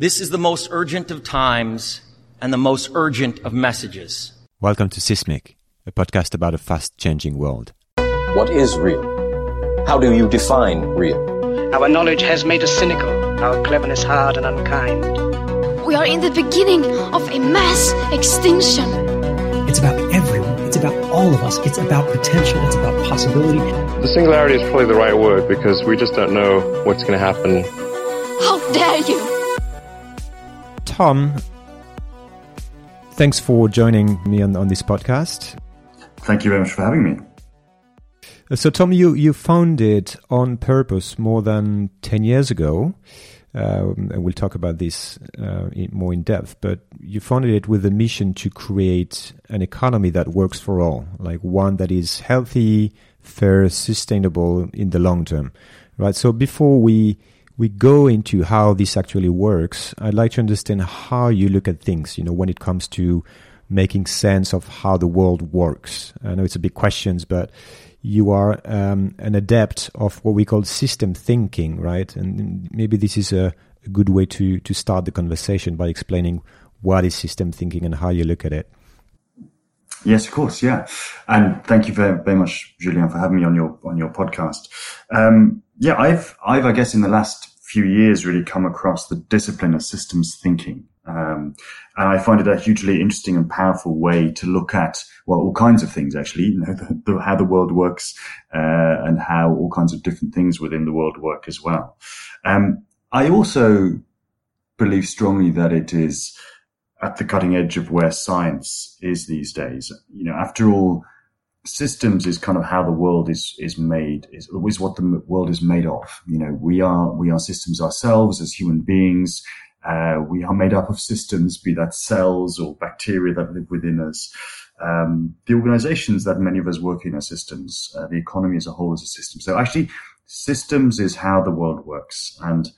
This is the most urgent of times and the most urgent of messages. Welcome to Sismique, a podcast about a fast changing world. What is real? How do you define real? Our knowledge has made us cynical, our cleverness hard and unkind. We are in the beginning of a mass extinction. It's about everyone. It's about all of us. It's about potential. It's about possibility. The singularity is probably the right word because we just don't know what's going to happen. How dare you! Tom, thanks for joining me on, on this podcast. Thank you very much for having me. Uh, So, Tom, you, you founded On Purpose more than 10 years ago. Um, and we'll talk about this uh, in, more in depth. But you founded it with a mission to create an economy that works for all, like one that is healthy, fair, sustainable in the long term, right? So before we we go into how this actually works, I'd like to understand how you look at things. You know, when it comes to making sense of how the world works. I know it's a big questions, but you are um, an adept of what we call system thinking, right? And maybe this is a, a good way to to start the conversation by explaining what is system thinking and how you look at it. Yes, of course. Yeah. And thank you very, very much, Julian, for having me on your, on your podcast. Um, yeah, I've, I've, I guess in the last few years really come across the discipline of systems thinking. Um, and I find it a hugely interesting and powerful way to look at, well, all kinds of things actually, you know, the, the, how the world works, uh, and how all kinds of different things within the world work as well. Um, I also believe strongly that it is at the cutting edge of where science is these days. You know, after all, systems is kind of how the world is is made is is what the world is made of. You know we are we are systems ourselves as human beings. Uh, we are made up of systems be that cells or bacteria that live within us. Um, the organizations that many of us work in are systems. Uh, the economy as a whole is a system. So actually systems is how the world works. And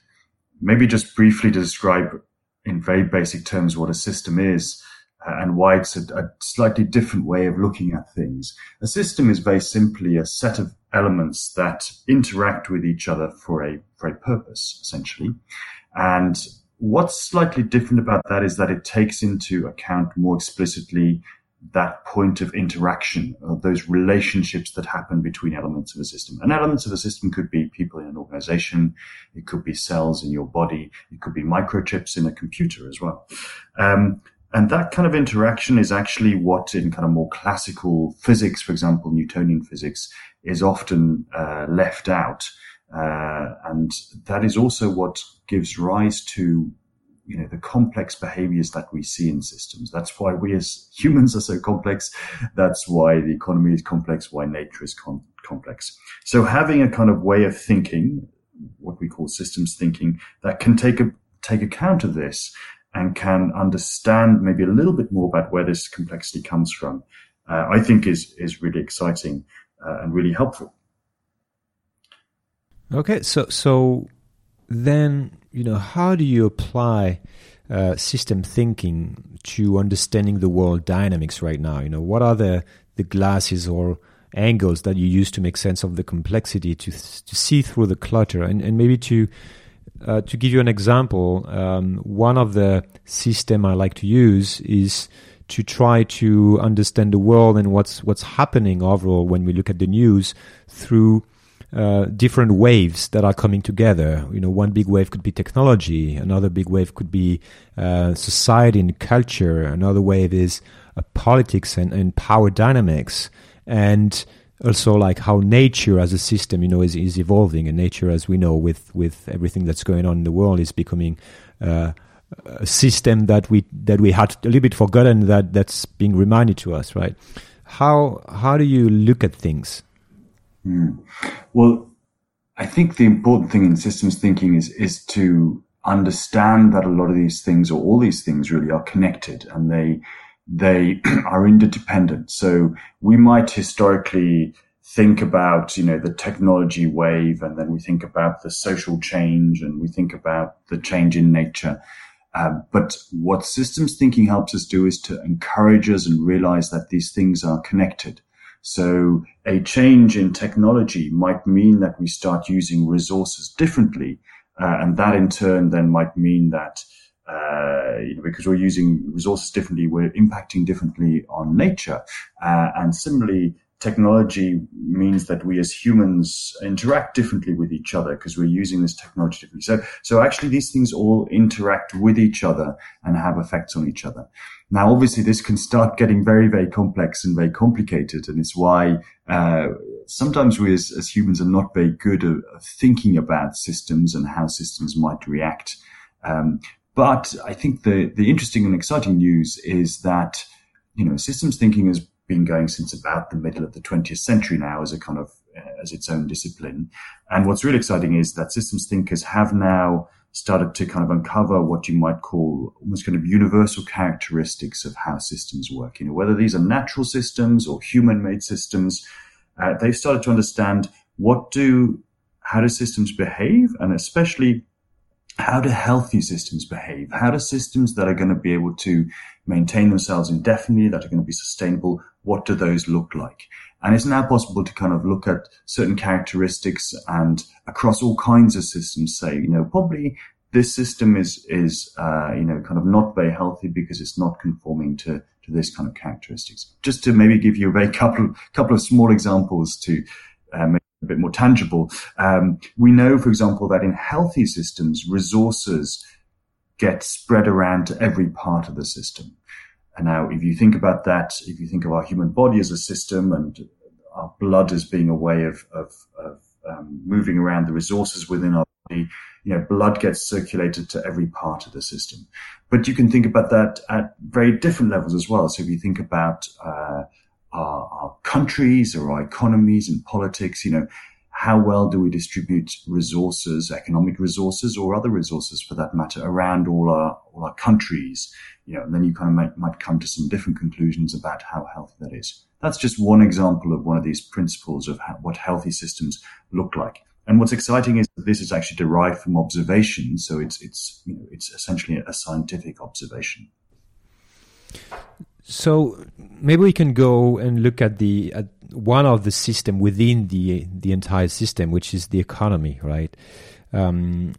maybe just briefly to describe in very basic terms what a system is and why it's a, a, slightly different way of looking at things. A system is very simply a set of elements that interact with each other for a for a purpose, essentially. And what's slightly different about that is that it takes into account more explicitly that point of interaction, uh, those relationships that happen between elements of a system. And elements of a system could be people in an organization, it could be cells in your body, it could be microchips in a computer as well. Um, and that kind of interaction is actually what in kind of more classical physics, for example, Newtonian physics, is often uh, left out. Uh, and that is also what gives rise to, you know, the complex behaviors that we see in systems. That's why we as humans are so complex. That's why the economy is complex, why nature is com- complex. So having a kind of way of thinking, what we call systems thinking, that can take a, take account of this and can understand maybe a little bit more about where this complexity comes from, uh, I think is is really exciting uh, and really helpful. Okay, so so then you know how do you apply uh, system thinking to understanding the world dynamics right now? You know, what are the the glasses or angles that you use to make sense of the complexity to to see through the clutter and, and maybe to uh, to give you an example, um, one of the system I like to use is to try to understand the world and what's what's happening overall when we look at the news through uh, different waves that are coming together. You know, one big wave could be technology, another big wave could be uh, society and culture, another wave is uh, politics and, and power dynamics, and also like how nature as a system, you know, is, is evolving, and nature, as we know, with with everything that's going on in the world, is becoming uh, a system that we that we had a little bit forgotten that that's being reminded to us, right? How how do you look at things? Mm. Well, I think the important thing in systems thinking is is to understand that a lot of these things, or all these things, really are connected, and they they are interdependent. So we might historically think about, you know, the technology wave and then we think about the social change and we think about the change in nature. Uh, but what systems thinking helps us do is to encourage us and realize that these things are connected. So a change in technology might mean that we start using resources differently. Uh, and that in turn then might mean that uh, you know, because we're using resources differently, we're impacting differently on nature. Uh, and similarly, technology means that we as humans interact differently with each other because we're using this technology differently. So, so actually these things all interact with each other and have effects on each other. Now, obviously this can start getting very, very complex and very complicated. And it's why, uh, sometimes we as, as, humans are not very good at, thinking about systems and how systems might react. Um, but I think the, the interesting and exciting news is that, you know, systems thinking has been going since about the middle of the 20th century now as a kind of as its own discipline. And what's really exciting is that systems thinkers have now started to kind of uncover what you might call almost kind of universal characteristics of how systems work. You know, whether these are natural systems or human-made systems, uh, they've started to understand what do how do systems behave, and especially how do healthy systems behave? How do systems that are going to be able to maintain themselves indefinitely, that are going to be sustainable, what do those look like? And it's now possible to kind of look at certain characteristics and across all kinds of systems say, you know, probably this system is, is, uh, you know, kind of not very healthy because it's not conforming to, to this kind of characteristics. Just to maybe give you a very couple, couple of small examples to, make a bit more tangible. Um, we know, for example, that in healthy systems, resources get spread around to every part of the system. And now, if you think about that, if you think of our human body as a system and our blood as being a way of, of, of um, moving around the resources within our body, you know, blood gets circulated to every part of the system. But you can think about that at very different levels as well. So if you think about uh, our, our countries or our economies and politics, you know, how well do we distribute resources, economic resources or other resources for that matter around all our, all our countries? You know, and then you kind of might, might come to some different conclusions about how healthy that is. That's just one example of one of these principles of how, what healthy systems look like. And what's exciting is that this is actually derived from observation. So it's, it's, you know, it's essentially a scientific observation. So maybe we can go and look at the at one of the system within the the entire system, which is the economy, right? Um,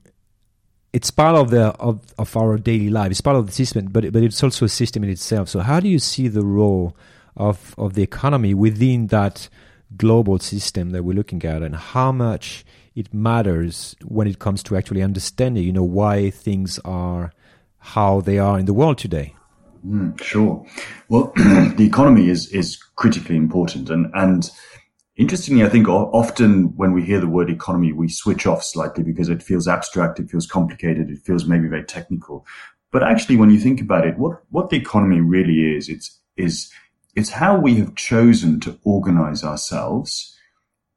it's part of the of, of our daily life. It's part of the system, but but it's also a system in itself. So how do you see the role of of the economy within that global system that we're looking at, and how much it matters when it comes to actually understanding, you know, why things are how they are in the world today? Mm, sure. Well, the economy is is critically important, and and interestingly, I think often when we hear the word economy, we switch off slightly because it feels abstract, it feels complicated, it feels maybe very technical. But actually, when you think about it, what what the economy really is, it's is it's how we have chosen to organize ourselves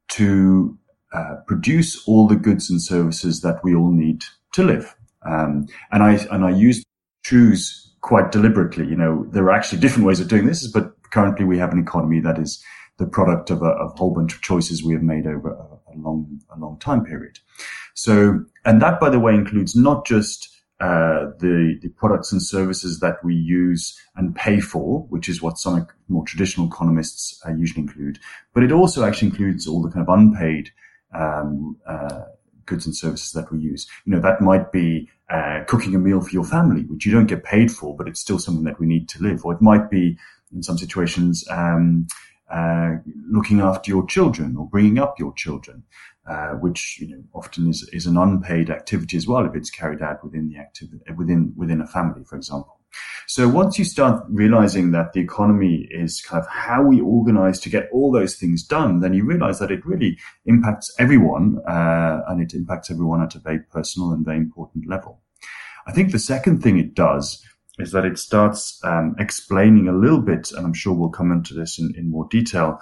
to uh, produce all the goods and services that we all need to live. Um, and I and I use choose quite deliberately. You know, there are actually different ways of doing this, but currently we have an economy that is the product of a, of a whole bunch of choices we have made over a, a, long, a long time period. So, and that, by the way, includes not just uh, the the products and services that we use and pay for, which is what some more traditional economists uh, usually include, but it also actually includes all the kind of unpaid um, uh, goods and services that we use. You know, that might be uh, cooking a meal for your family, which you don't get paid for, but it's still something that we need to live. Or it might be, in some situations, um, uh, looking after your children or bringing up your children, uh, which you know, often is, is an unpaid activity as well if it's carried out within the activity within within a family, for example. So once you start realizing that the economy is kind of how we organize to get all those things done, then you realize that it really impacts everyone, uh, and it impacts everyone at a very personal and very important level. I think the second thing it does is that it starts um, explaining a little bit, and I'm sure we'll come into this in, in more detail,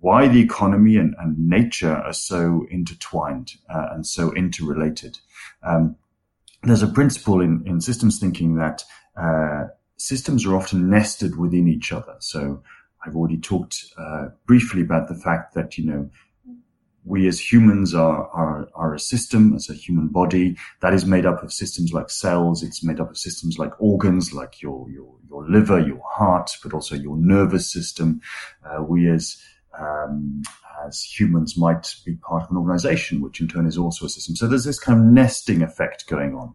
why the economy and, and nature are so intertwined uh, and so interrelated. Um, there's a principle in, in systems thinking that uh, systems are often nested within each other. So I've already talked uh, briefly about the fact that, you know, we as humans are, are, are a system, as a human body that is made up of systems like cells. It's made up of systems like organs, like your, your, your liver, your heart, but also your nervous system. Uh, we as um, as humans might be part of an organization, which in turn is also a system. So there's this kind of nesting effect going on.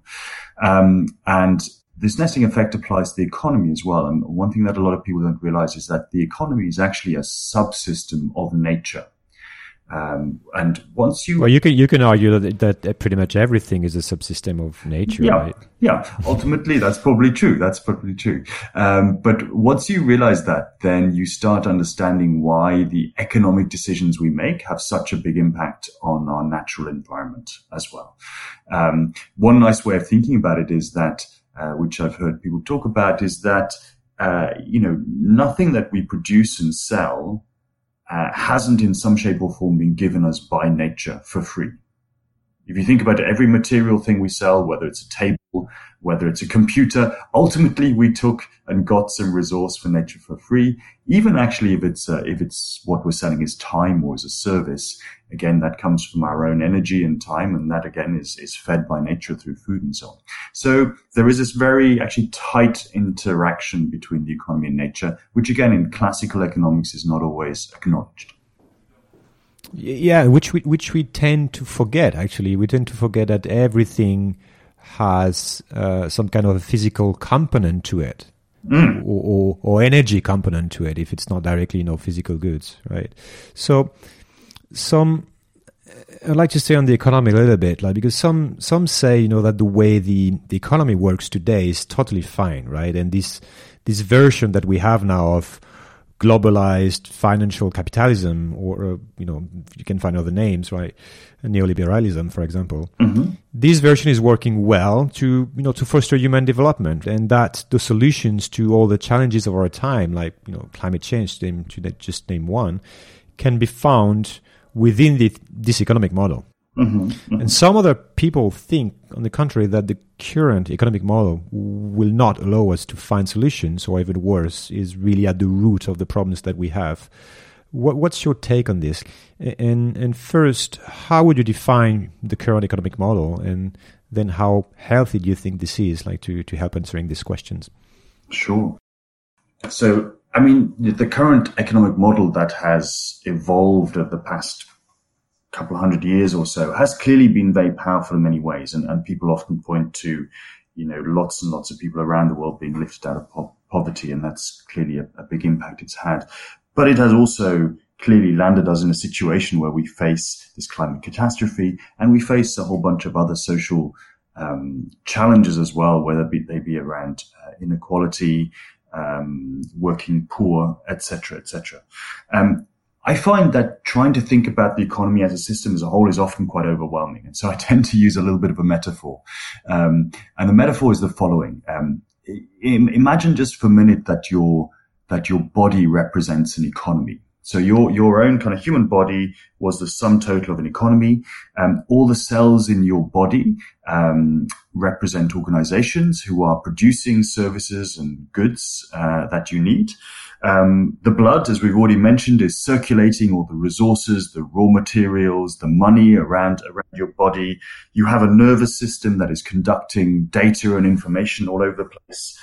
Um, and this nesting effect applies to the economy as well. And one thing that a lot of people don't realize is that the economy is actually a subsystem of nature. Um, and once you well, you can you can argue that that pretty much everything is a subsystem of nature, yeah, right? Yeah, ultimately that's probably true. That's probably true. Um, but once you realize that, then you start understanding why the economic decisions we make have such a big impact on our natural environment as well. Um, one nice way of thinking about it is that, uh, which I've heard people talk about, is that uh, you know nothing that we produce and sell uh, hasn't in some shape or form been given us by nature for free. If you think about it, every material thing we sell, whether it's a table, whether it's a computer, ultimately we took and got some resource for nature for free. Even actually, if it's uh, if it's what we're selling is time or as a service, again that comes from our own energy and time, and that again is is fed by nature through food and so on. So there is this very actually tight interaction between the economy and nature, which again in classical economics is not always acknowledged. Yeah, which we which we tend to forget. Actually, we tend to forget that everything has uh, some kind of a physical component to it, mm. or, or, or energy component to it. If it's not directly, you know, physical goods, right? So, some I'd like to stay on the economy a little bit, like because some some say, you know, that the way the the economy works today is totally fine, right? And this this version that we have now of globalized financial capitalism, or uh, you know, you can find other names, right? Neoliberalism, for example. Mm-hmm. This version is working well to you know to foster human development, and that the solutions to all the challenges of our time, like you know climate change, to, to just name one, can be found within the, this economic model. Mm-hmm, mm-hmm. And some other people think, on the contrary, that the current economic model will not allow us to find solutions, or even worse, is really at the root of the problems that we have. What, what's your take on this? And and first, how would you define the current economic model, and then how healthy do you think this is, like to to help answering these questions? Sure. So, I mean, the current economic model that has evolved over the past couple of hundred years or so has clearly been very powerful in many ways. And, and people often point to, you know, lots and lots of people around the world being lifted out of po- poverty. And that's clearly a, a big impact it's had. But it has also clearly landed us in a situation where we face this climate catastrophe and we face a whole bunch of other social um, challenges as well, whether they be around uh, inequality, um, working poor, etc., etc. Um, I find that trying to think about the economy as a system as a whole is often quite overwhelming. And so I tend to use a little bit of a metaphor. Um, and the metaphor is the following. Um, imagine just for a minute that your, that your body represents an economy. So your, your own kind of human body was the sum total of an economy. Um, all the cells in your body, um, represent organizations who are producing services and goods, uh, that you need. Um, the blood, as we've already mentioned, is circulating all the resources, the raw materials, the money around, around your body. You have a nervous system that is conducting data and information all over the place.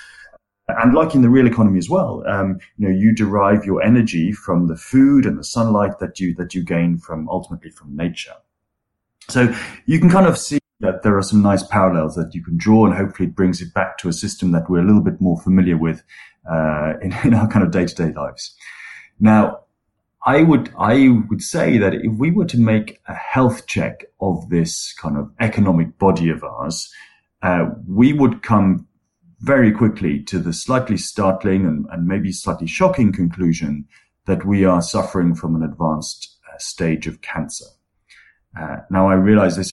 And like in the real economy as well, um, you know, you derive your energy from the food and the sunlight that you, that you gain from ultimately from nature. So you can kind of see that there are some nice parallels that you can draw and hopefully it brings it back to a system that we're a little bit more familiar with uh, in, in our kind of day-to-day lives. Now, I would I would say that if we were to make a health check of this kind of economic body of ours, uh, we would come very quickly to the slightly startling and, and, maybe slightly shocking conclusion that we are suffering from an advanced uh, stage of cancer. Uh, now, I realize this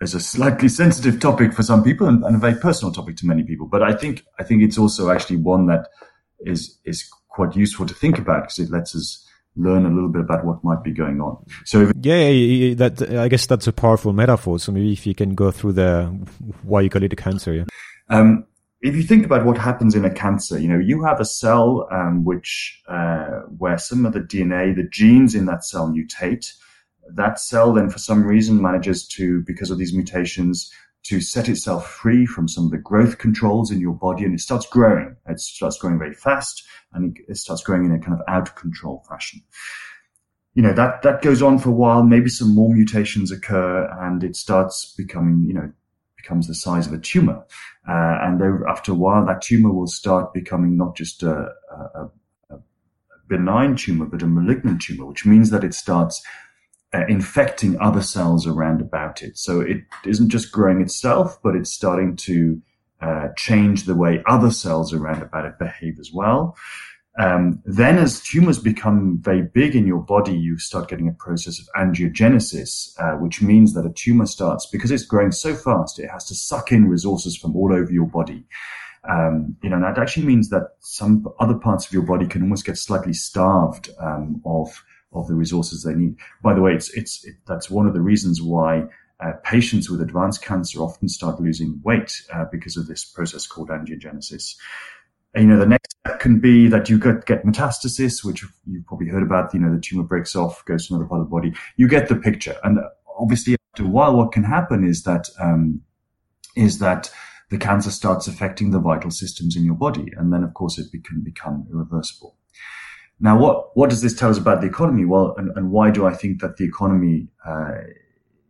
is a slightly sensitive topic for some people and, and, a very personal topic to many people, but I think I think it's also actually one that is is quite useful to think about because it lets us learn a little bit about what might be going on. So if, yeah, yeah, that I guess that's a powerful metaphor. So maybe if you can go through the why you call it a cancer, yeah. Um, if you think about what happens in a cancer, you know, you have a cell um, which uh, where some of the DNA, the genes in that cell mutate. That cell then, for some reason, manages to, because of these mutations, to set itself free from some of the growth controls in your body and it starts growing. It starts growing very fast and it starts growing in a kind of out of control fashion. you know, that, that goes on for a while. Maybe some more mutations occur and it starts becoming, you know, becomes the size of a tumor. Uh, and after a while, that tumor will start becoming not just a, a, a benign tumor, but a malignant tumor, which means that it starts uh, infecting other cells around about it. So it isn't just growing itself, but it's starting to uh, change the way other cells around about it behave as well. Um, then as tumors become very big in your body, you start getting a process of angiogenesis, uh, which means that a tumor starts, because it's growing so fast, it has to suck in resources from all over your body. Um, you know, and that actually means that some other parts of your body can almost get slightly starved um, of of the resources they need. By the way, it's it's it, that's one of the reasons why uh, patients with advanced cancer often start losing weight uh, because of this process called angiogenesis. And, you know, the next can be that you get, get metastasis, which you've probably heard about. You know, the tumor breaks off, goes to another part of the body. You get the picture. And obviously, after a while, what can happen is that um, is that the cancer starts affecting the vital systems in your body, and then, of course, it can become irreversible. Now, what what does this tell us about the economy? Well, and, and why do I think that the economy uh,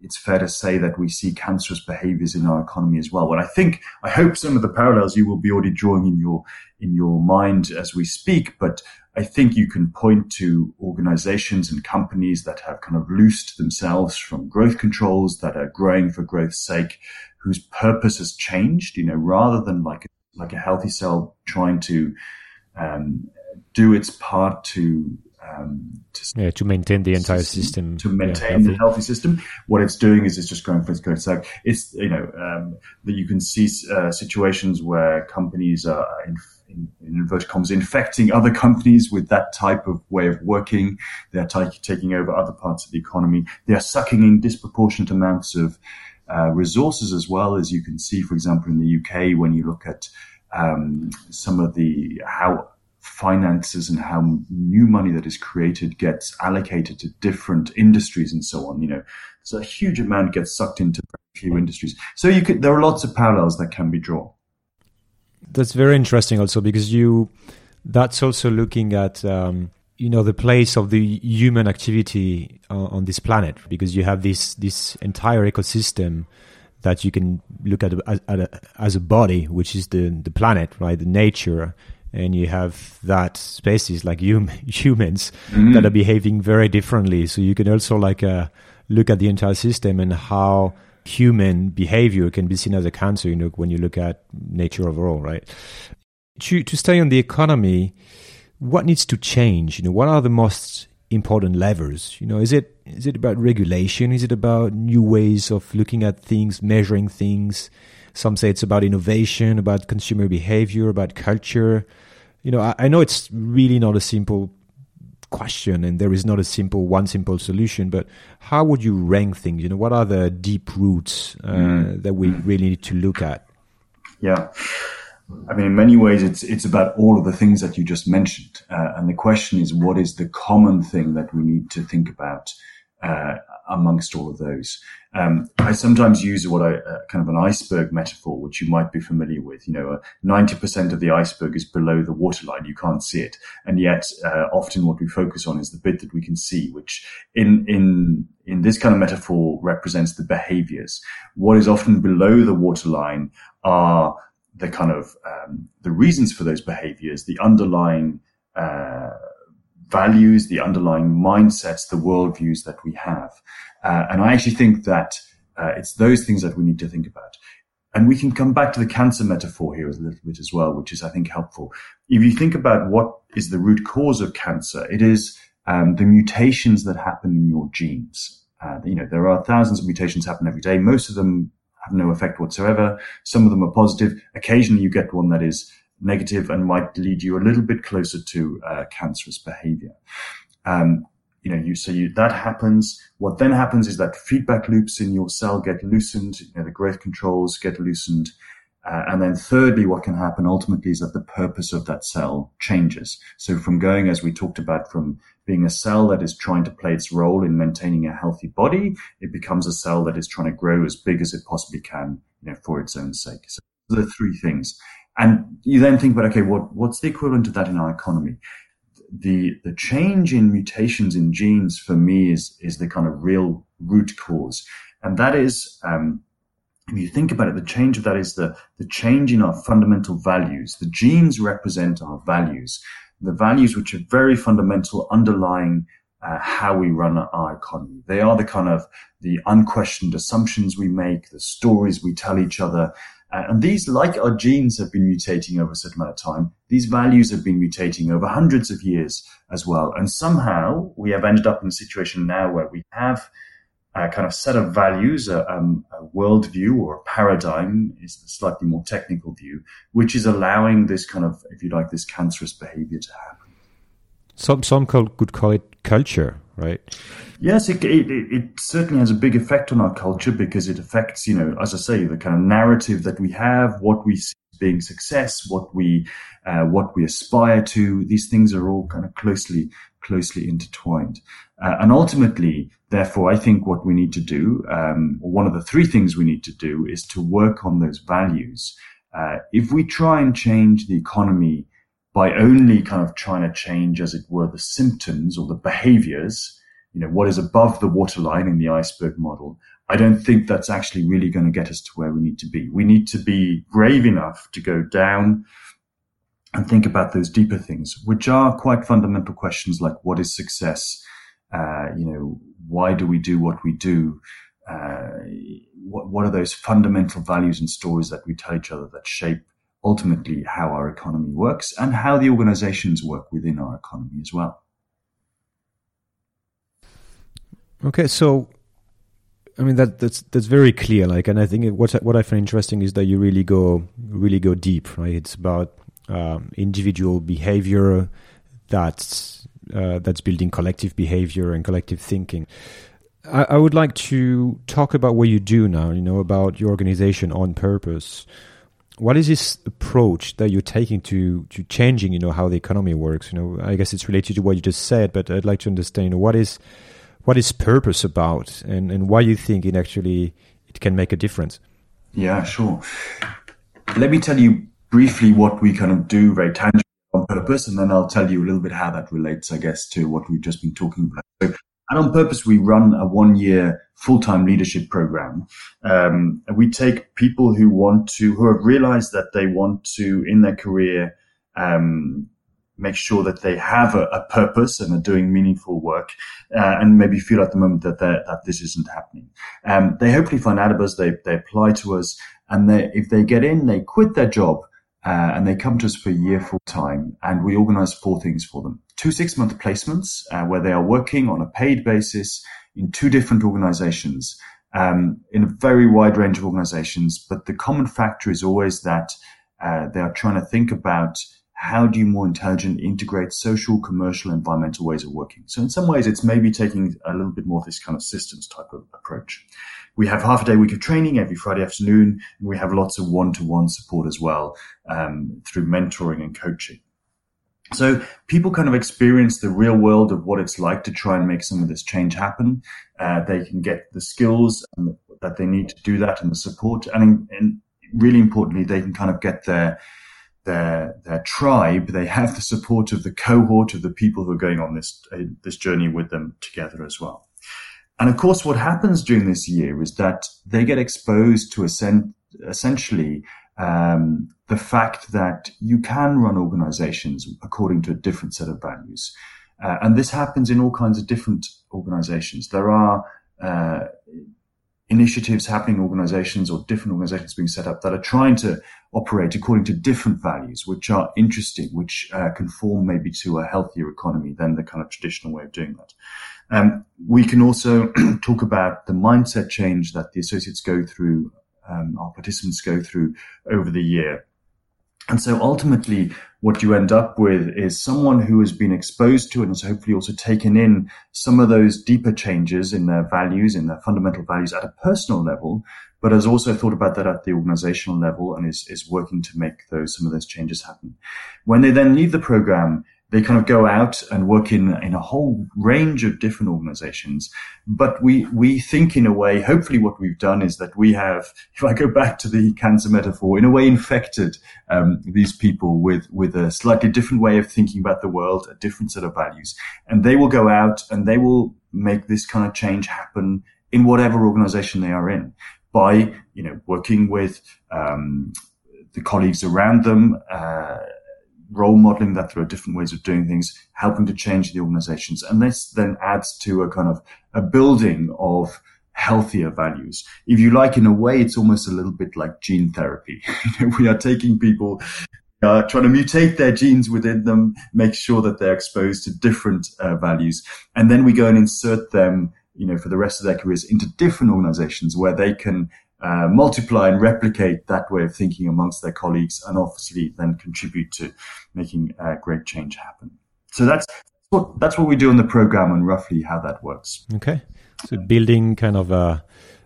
it's fair to say that we see cancerous behaviors in our economy as well. Well, I think, I hope some of the parallels you will be already drawing in your, in your mind as we speak, but I think you can point to organizations and companies that have kind of loosed themselves from growth controls that are growing for growth's sake, whose purpose has changed, you know, rather than like, like a healthy cell trying to, um, do its part to um, to, yeah, to maintain the entire system, to maintain yeah, the healthy system. What it's doing is it's just going for its growth. So it's you know um, that you can see uh, situations where companies are in, in, in inverted commas infecting other companies with that type of way of working. They're t- taking over other parts of the economy. They are sucking in disproportionate amounts of uh, resources as well as you can see, for example, in the UK when you look at um, some of the how finances and how new money that is created gets allocated to different industries and so on. You know, so a huge amount gets sucked into a few industries. So you could, there are lots of parallels that can be drawn. That's very interesting also because you, that's also looking at, um, you know, the place of the human activity on, on this planet because you have this, this entire ecosystem that you can look at as, as a body, which is the, the planet, right? The nature and you have that species like hum- humans mm. that are behaving very differently. So you can also like uh, look at the entire system and how human behavior can be seen as a cancer. You know, when you look at nature overall, right? To to stay on the economy, what needs to change? You know, what are the most important levers? You know, is it is it about regulation? Is it about new ways of looking at things, measuring things? Some say it's about innovation, about consumer behavior, about culture you know, I, I know it's really not a simple question and there is not a simple one simple solution but how would you rank things? You know what are the deep roots uh, mm. that we really need to look at? Yeah. I mean in many ways it's it's about all of the things that you just mentioned uh, and the question is what is the common thing that we need to think about uh, amongst all of those. Um, I sometimes use what I uh, kind of an iceberg metaphor, which you might be familiar with. You know, ninety percent of the iceberg is below the waterline; you can't see it, and yet uh, often what we focus on is the bit that we can see, which in in in this kind of metaphor represents the behaviors. What is often below the waterline are the kind of um, the reasons for those behaviors, the underlying uh, values, the underlying mindsets, the worldviews that we have. Uh, and I actually think that uh, it's those things that we need to think about. And we can come back to the cancer metaphor here a little bit as well, which is, I think, helpful. If you think about what is the root cause of cancer, it is um, the mutations that happen in your genes. Uh, you know, there are thousands of mutations happen every day. Most of them have no effect whatsoever. Some of them are positive. Occasionally you get one that is negative and might lead you a little bit closer to uh, cancerous behavior. Um, you know, you so you that happens. What then happens is that feedback loops in your cell get loosened. You know, the growth controls get loosened. Uh, and then thirdly, what can happen ultimately is that the purpose of that cell changes. So from going, as we talked about, from being a cell that is trying to play its role in maintaining a healthy body, it becomes a cell that is trying to grow as big as it possibly can, you know, for its own sake. So the three things. And you then think about, okay, what, what's the equivalent of that in our economy? the the change in mutations in genes for me is is the kind of real root cause, and that is. Um, if you think about it, the change of that is the, the change in our fundamental values. The genes represent our values, the values which are very fundamental underlying uh, how we run our economy. They are the kind of the unquestioned assumptions we make, the stories we tell each other. Uh, and these, like our genes have been mutating over a certain amount of time, these values have been mutating over hundreds of years as well. And somehow we have ended up in a situation now where we have a kind of set of values, a, um, a worldview or a paradigm is a slightly more technical view, which is allowing this kind of, if you like, this cancerous behavior to happen. Some some could call it culture, right? Yes, it, it, it certainly has a big effect on our culture because it affects, you know, as I say, the kind of narrative that we have, what we see being success, what we uh, what we aspire to. These things are all kind of closely closely intertwined, uh, and ultimately, therefore, I think what we need to do, um, one of the three things we need to do, is to work on those values. Uh, if we try and change the economy by only kind of trying to change, as it were, the symptoms or the behaviors, you know, what is above the waterline in the iceberg model, I don't think that's actually really going to get us to where we need to be. We need to be brave enough to go down and think about those deeper things, which are quite fundamental questions like what is success? Uh, you know, why do we do what we do? Uh, what, what are those fundamental values and stories that we tell each other that shape ultimately how our economy works and how the organizations work within our economy as well. Okay, so I mean that that's that's very clear. Like, and I think what what I find interesting is that you really go really go deep, right? It's about um, individual behavior that's uh, that's building collective behavior and collective thinking. I, I would like to talk about what you do now. You know about your organization On Purpose what is this approach that you're taking to to changing you know how the economy works you know i guess it's related to what you just said but i'd like to understand you know, what is what is purpose about and and why you think it actually it can make a difference. Yeah sure. Let me tell you briefly what we kind of do very tangibly On Purpose and then i'll tell you a little bit how that relates i guess to what we've just been talking about. So and On Purpose, we run a one year full time leadership program. Um, we take people who want to, who have realized that they want to, in their career, um, make sure that they have a, a, purpose and are doing meaningful work, uh, and maybe feel at the moment that that this isn't happening. Um, they hopefully find out of us. They they apply to us, and they, if they get in, they quit their job uh, and they come to us for a year full time, and we organize four things for them. Two six month placements uh, where they are working on a paid basis in two different organizations, um, in a very wide range of organizations. But the common factor is always that uh, they are trying to think about how do you more intelligently integrate social, commercial, environmental ways of working. So in some ways, it's maybe taking a little bit more of this kind of systems type of approach. We have half a day week of training every Friday afternoon, and we have lots of one-to-one support as well um, through mentoring and coaching. So people kind of experience the real world of what it's like to try and make some of this change happen. Uh, they can get the skills that they need to do that and the support, and, and really importantly, they can kind of get their their their tribe. They have the support of the cohort of the people who are going on this uh, this journey with them together as well. And of course, what happens during this year is that they get exposed to essentially um, the fact that you can run organizations according to a different set of values. Uh, and this happens in all kinds of different organizations. There are uh, initiatives happening, organizations or different organizations being set up that are trying to operate according to different values, which are interesting, which uh, conform maybe to a healthier economy than the kind of traditional way of doing that. Um, we can also talk about the mindset change that the associates go through, um, our participants go through over the year. And so ultimately, what you end up with is someone who has been exposed to and has hopefully also taken in some of those deeper changes in their values, in their fundamental values at a personal level, but has also thought about that at the organizational level and is, is working to make those, some of those changes happen. When they then leave the program, they kind of go out and work in, in a whole range of different organizations. But we, we think in a way, hopefully what we've done is that we have, if I go back to the cancer metaphor, in a way infected, um, these people with, with a slightly different way of thinking about the world, a different set of values. And they will go out and they will make this kind of change happen in whatever organization they are in by, you know, working with, um, the colleagues around them, uh, role modeling that there are different ways of doing things, helping to change the organizations. And this then adds to a kind of a building of healthier values. If you like, in a way, it's almost a little bit like gene therapy. we are taking people, uh, trying to mutate their genes within them, make sure that they're exposed to different uh, values. And then we go and insert them, you know, for the rest of their careers into different organizations where they can uh, multiply and replicate that way of thinking amongst their colleagues and obviously then contribute to making uh, great change happen. So that's what, that's what we do in the program and roughly how that works. Okay. So building kind of a,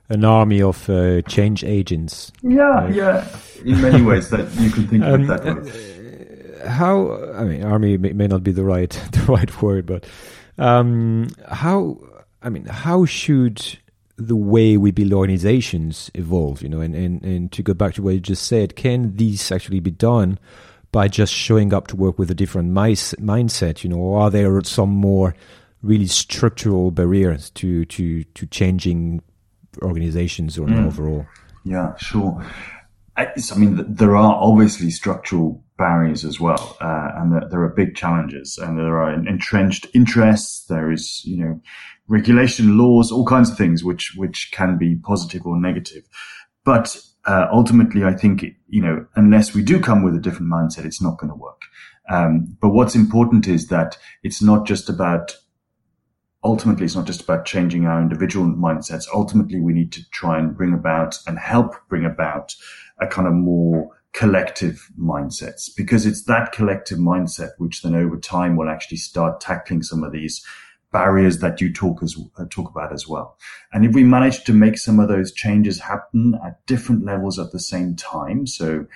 an army of uh, change agents. Yeah, yeah. In many ways that you can think of um, it that way. Uh, how, I mean, army may, may, not be the right, the right word, but um, how, I mean, how should the way we build organizations evolve, you know, and, and, and to go back to what you just said, can these actually be done by just showing up to work with a different mindset, you know, or are there some more really structural barriers to, to, to changing organizations or mm. overall? Yeah, sure. I, I mean, there are obviously structural barriers as well, uh, and there, there, are big challenges, and there are entrenched interests. There is, you know, regulation, laws, all kinds of things, which which can be positive or negative. But uh, ultimately, I think you know, unless we do come with a different mindset, it's not going to work. Um, but what's important is that it's not just about ultimately it's not just about changing our individual mindsets. Ultimately, we need to try and bring about and help bring about a kind of more collective mindsets because it's that collective mindset which then over time will actually start tackling some of these barriers that you talk as uh, talk about as well. And if we manage to make some of those changes happen at different levels at the same time, so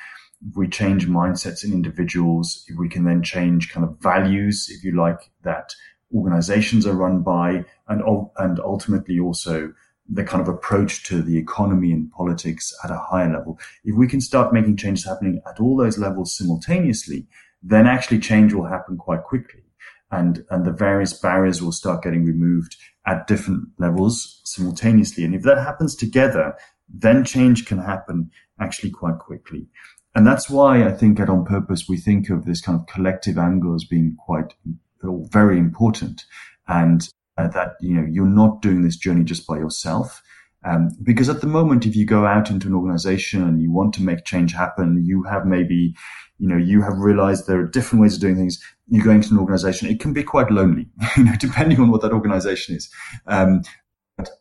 if we change mindsets in individuals, if we can then change kind of values, if you like, that organizations are run by, and and ultimately also the kind of approach to the economy and politics at a higher level. If we can start making changes happening at all those levels simultaneously, then actually change will happen quite quickly and and the various barriers will start getting removed at different levels simultaneously. And if that happens together, then change can happen actually quite quickly. And that's why I think at On Purpose we think of this kind of collective angle as being quite very important, and uh, that you know you're not doing this journey just by yourself. Um, because at the moment, if you go out into an organization and you want to make change happen, you have maybe, you know, you have realized there are different ways of doing things. You go into an organization, it can be quite lonely, you know, depending on what that organization is. Um,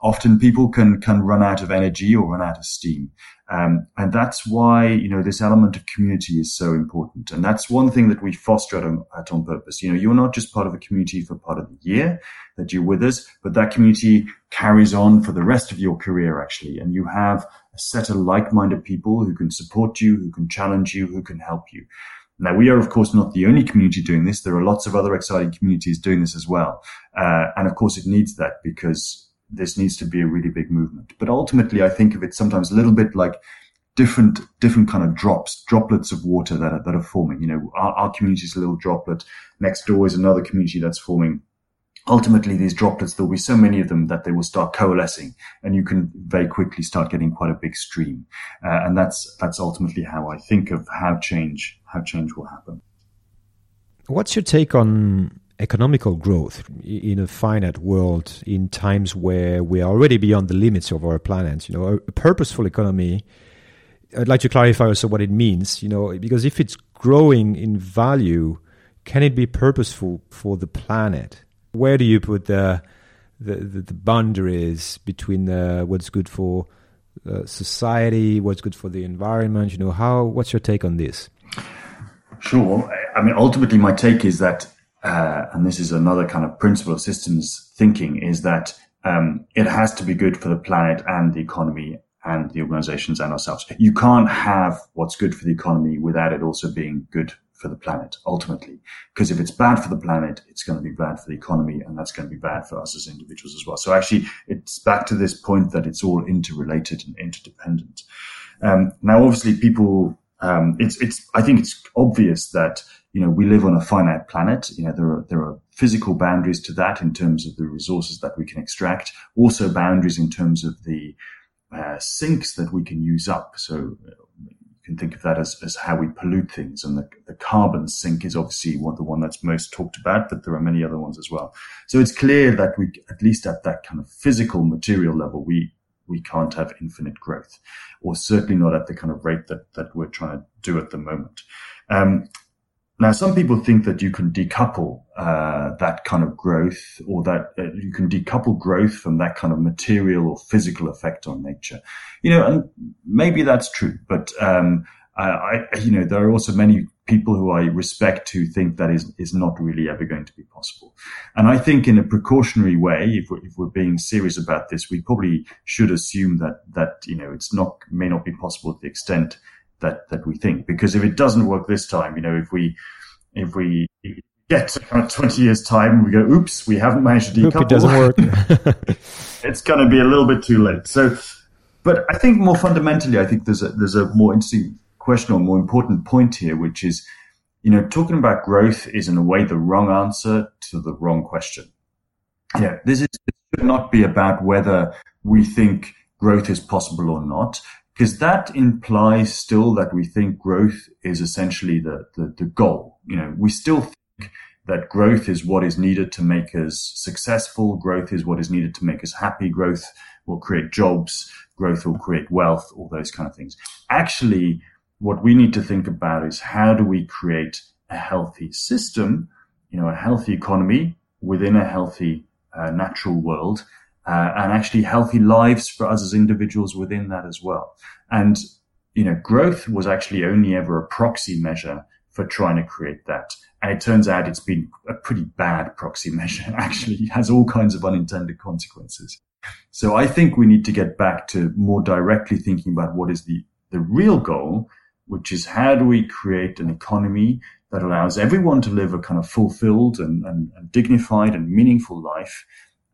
often people can can run out of energy or run out of steam, um, and that's why you know this element of community is so important. And that's one thing that we foster at, at On Purpose. You know, you're not just part of a community for part of the year that you're with us, but that community carries on for the rest of your career actually, and you have a set of like-minded people who can support you, who can challenge you, who can help you. Now, we are, of course, not the only community doing this. There are lots of other exciting communities doing this as well. Uh, and of course, it needs that because this needs to be a really big movement. But ultimately, I think of it sometimes a little bit like different different kind of drops, droplets of water that are, that are forming. You know, our, our community is a little droplet. Next door is another community that's forming. Ultimately, these droplets, there'll be so many of them that they will start coalescing, and you can very quickly start getting quite a big stream. Uh, and that's that's ultimately how I think of how change how change will happen. What's your take on economical growth in a finite world in times where we are already beyond the limits of our planet. You know, a purposeful economy. I'd like to clarify also what it means. You know, because if it's growing in value, can it be purposeful for the planet? Where do you put the the, the, the boundaries between uh, what's good for uh, society, what's good for the environment? You know, how? What's your take on this? Sure. I mean, ultimately, my take is that uh, and this is another kind of principle of systems thinking, is that um, it has to be good for the planet and the economy and the organizations and ourselves. You can't have what's good for the economy without it also being good for the planet ultimately. Because if it's bad for the planet, it's going to be bad for the economy and that's going to be bad for us as individuals as well. So actually it's back to this point that it's all interrelated and interdependent. Um, now, obviously people, um, it's, it's, I think it's obvious that, you know, we live on a finite planet. You know, there are, there are physical boundaries to that in terms of the resources that we can extract, also boundaries in terms of the, uh, sinks that we can use up. So you can think of that as, as how we pollute things. And the, the carbon sink is obviously one, the one that's most talked about, but there are many other ones as well. So it's clear that we, at least at that kind of physical material level, we, we can't have infinite growth or certainly not at the kind of rate that, that we're trying to do at the moment. Um, now, some people think that you can decouple uh, that kind of growth, or that uh, you can decouple growth from that kind of material or physical effect on nature. You know, and maybe that's true, but um, I, I, you know, there are also many people who I respect who think that is is not really ever going to be possible. And I think, in a precautionary way, if we're, if we're being serious about this, we probably should assume that that you know it's not may not be possible to the extent that that we think. Because if it doesn't work this time, you know, if we if we get to kind of 20 years time, we go, oops, we haven't managed to decouple. Oop, it doesn't work. it's going to be a little bit too late. So, but I think more fundamentally, I think there's a, there's a more interesting question or more important point here, which is, you know, talking about growth is in a way the wrong answer to the wrong question. Yeah, this is, should not be about whether we think growth is possible or not because that implies still that we think growth is essentially the, the, the, goal. You know, we still think that growth is what is needed to make us successful. Growth is what is needed to make us happy. Growth will create jobs. Growth will create wealth, all those kind of things. Actually, what we need to think about is how do we create a healthy system, you know, a healthy economy within a healthy uh, natural world uh, and actually healthy lives for us as individuals within that as well. And, you know, growth was actually only ever a proxy measure for trying to create that. And it turns out it's been a pretty bad proxy measure. Actually, it has all kinds of unintended consequences. So I think we need to get back to more directly thinking about what is the, the real goal, which is how do we create an economy that allows everyone to live a kind of fulfilled and, and, and dignified and meaningful life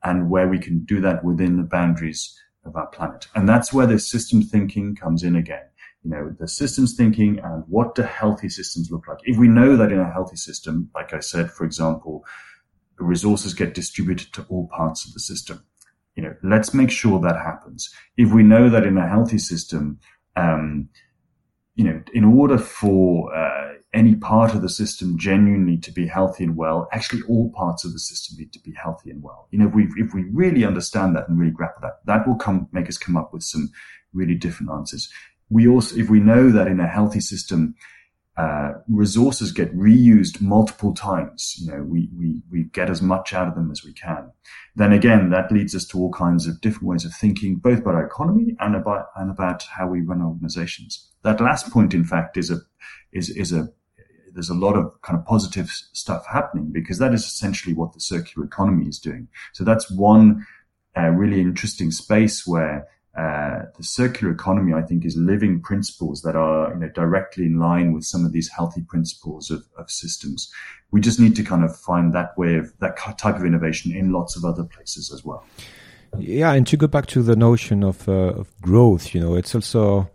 and where we can do that within the boundaries of our planet. And that's where the system thinking comes in again. You know, the systems thinking and what do healthy systems look like? If we know that in a healthy system, like I said, for example, resources get distributed to all parts of the system. You know, let's make sure that happens. If we know that in a healthy system, um, you know, in order for uh, any part of the system genuinely to be healthy and well, actually all parts of the system need to be healthy and well. You know, if we, if we really understand that and really grapple that, that will come, make us come up with some really different answers. We also, if we know that in a healthy system, uh, resources get reused multiple times. You know, we, we, we get as much out of them as we can. Then again, that leads us to all kinds of different ways of thinking, both about our economy and about, and about how we run organizations. That last point, in fact, is a, is, is a there's a lot of kind of positive stuff happening because that is essentially what the circular economy is doing. So that's one uh, really interesting space where uh, the circular economy, I think, is living principles that are you know, directly in line with some of these healthy principles of, of systems. We just need to kind of find that way of that type of innovation in lots of other places as well. Yeah, and to go back to the notion of, uh, of growth, you know, it's also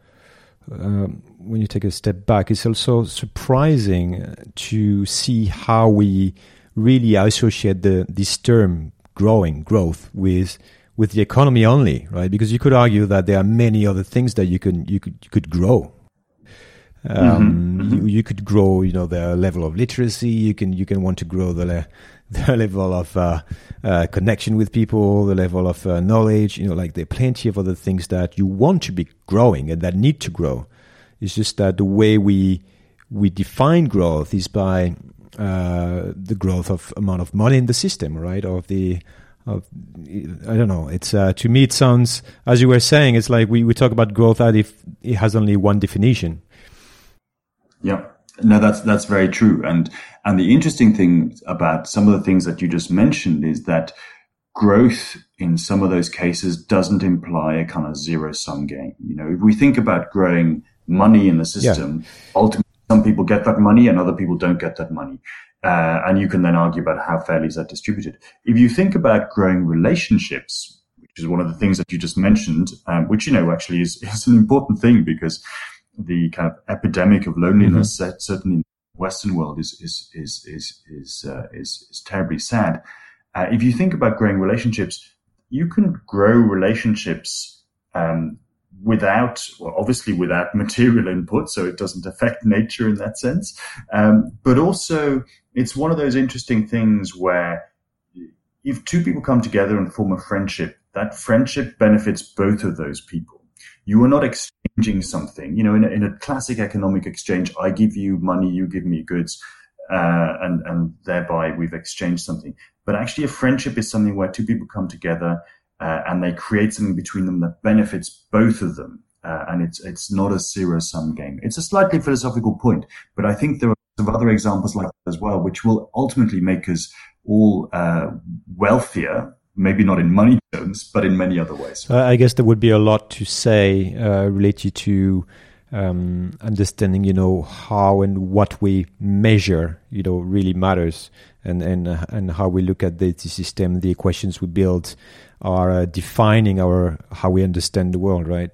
um, when you take a step back, it's also surprising to see how we really associate the this term growing growth with with the economy only, right? Because you could argue that there are many other things that you can you could you could grow. Um, mm-hmm. You, you, could grow, you know, the level of literacy. You can you can want to grow the the level of uh, uh, connection with people, the level of uh, knowledge. You know, like there are plenty of other things that you want to be growing and that need to grow. It's just that the way we we define growth is by uh, the growth of amount of money in the system, right? Of the of, I don't know. It's uh, to me it sounds as you were saying. It's like we, we talk about growth as if it has only one definition. Yeah, no, that's that's very true. And and the interesting thing about some of the things that you just mentioned is that growth in some of those cases doesn't imply a kind of zero sum game. You know, if we think about growing money in the system, yeah. ultimately some people get that money and other people don't get that money. Uh, and you can then argue about how fairly is that distributed. If you think about growing relationships, which is one of the things that you just mentioned, um, which, you know, actually is, is an important thing because the kind of epidemic of loneliness, mm-hmm. certainly in the Western world, is, is, is, is, is, uh, is, is terribly sad. Uh, if you think about growing relationships, you can grow relationships um, without, well, obviously without material input, so it doesn't affect nature in that sense. Um, but also, it's one of those interesting things where if two people come together and form a friendship, that friendship benefits both of those people. You are not exchanging something. You know, in a, in a classic economic exchange, I give you money, you give me goods, uh, and and thereby we've exchanged something. But actually, a friendship is something where two people come together uh, and they create something between them that benefits both of them. Uh, and it's it's not a zero sum game. It's a slightly philosophical point, but I think there are some other examples like that as well, which will ultimately make us all uh, wealthier. Maybe not in money terms, but in many other ways. I guess there would be a lot to say uh, related to um, understanding, you know, how and what we measure, you know, really matters, and and uh, and how we look at the, the system, the equations we build, are uh, defining our how we understand the world, right?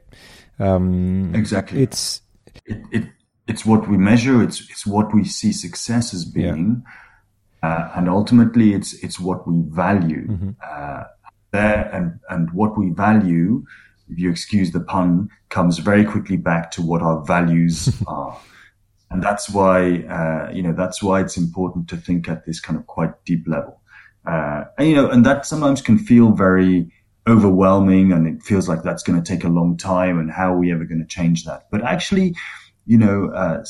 Um, exactly. It's it, it, it's what we measure. It's it's what we see success as being, yeah. Uh, and ultimately, it's it's what we value. Mm-hmm. Uh, there and and what we value, if you excuse the pun, comes very quickly back to what our values are. And that's why, uh, you know, that's why it's important to think at this kind of quite deep level. Uh, and, you know, and that sometimes can feel very overwhelming and it feels like that's going to take a long time and how are we ever going to change that? But actually, you know, uh,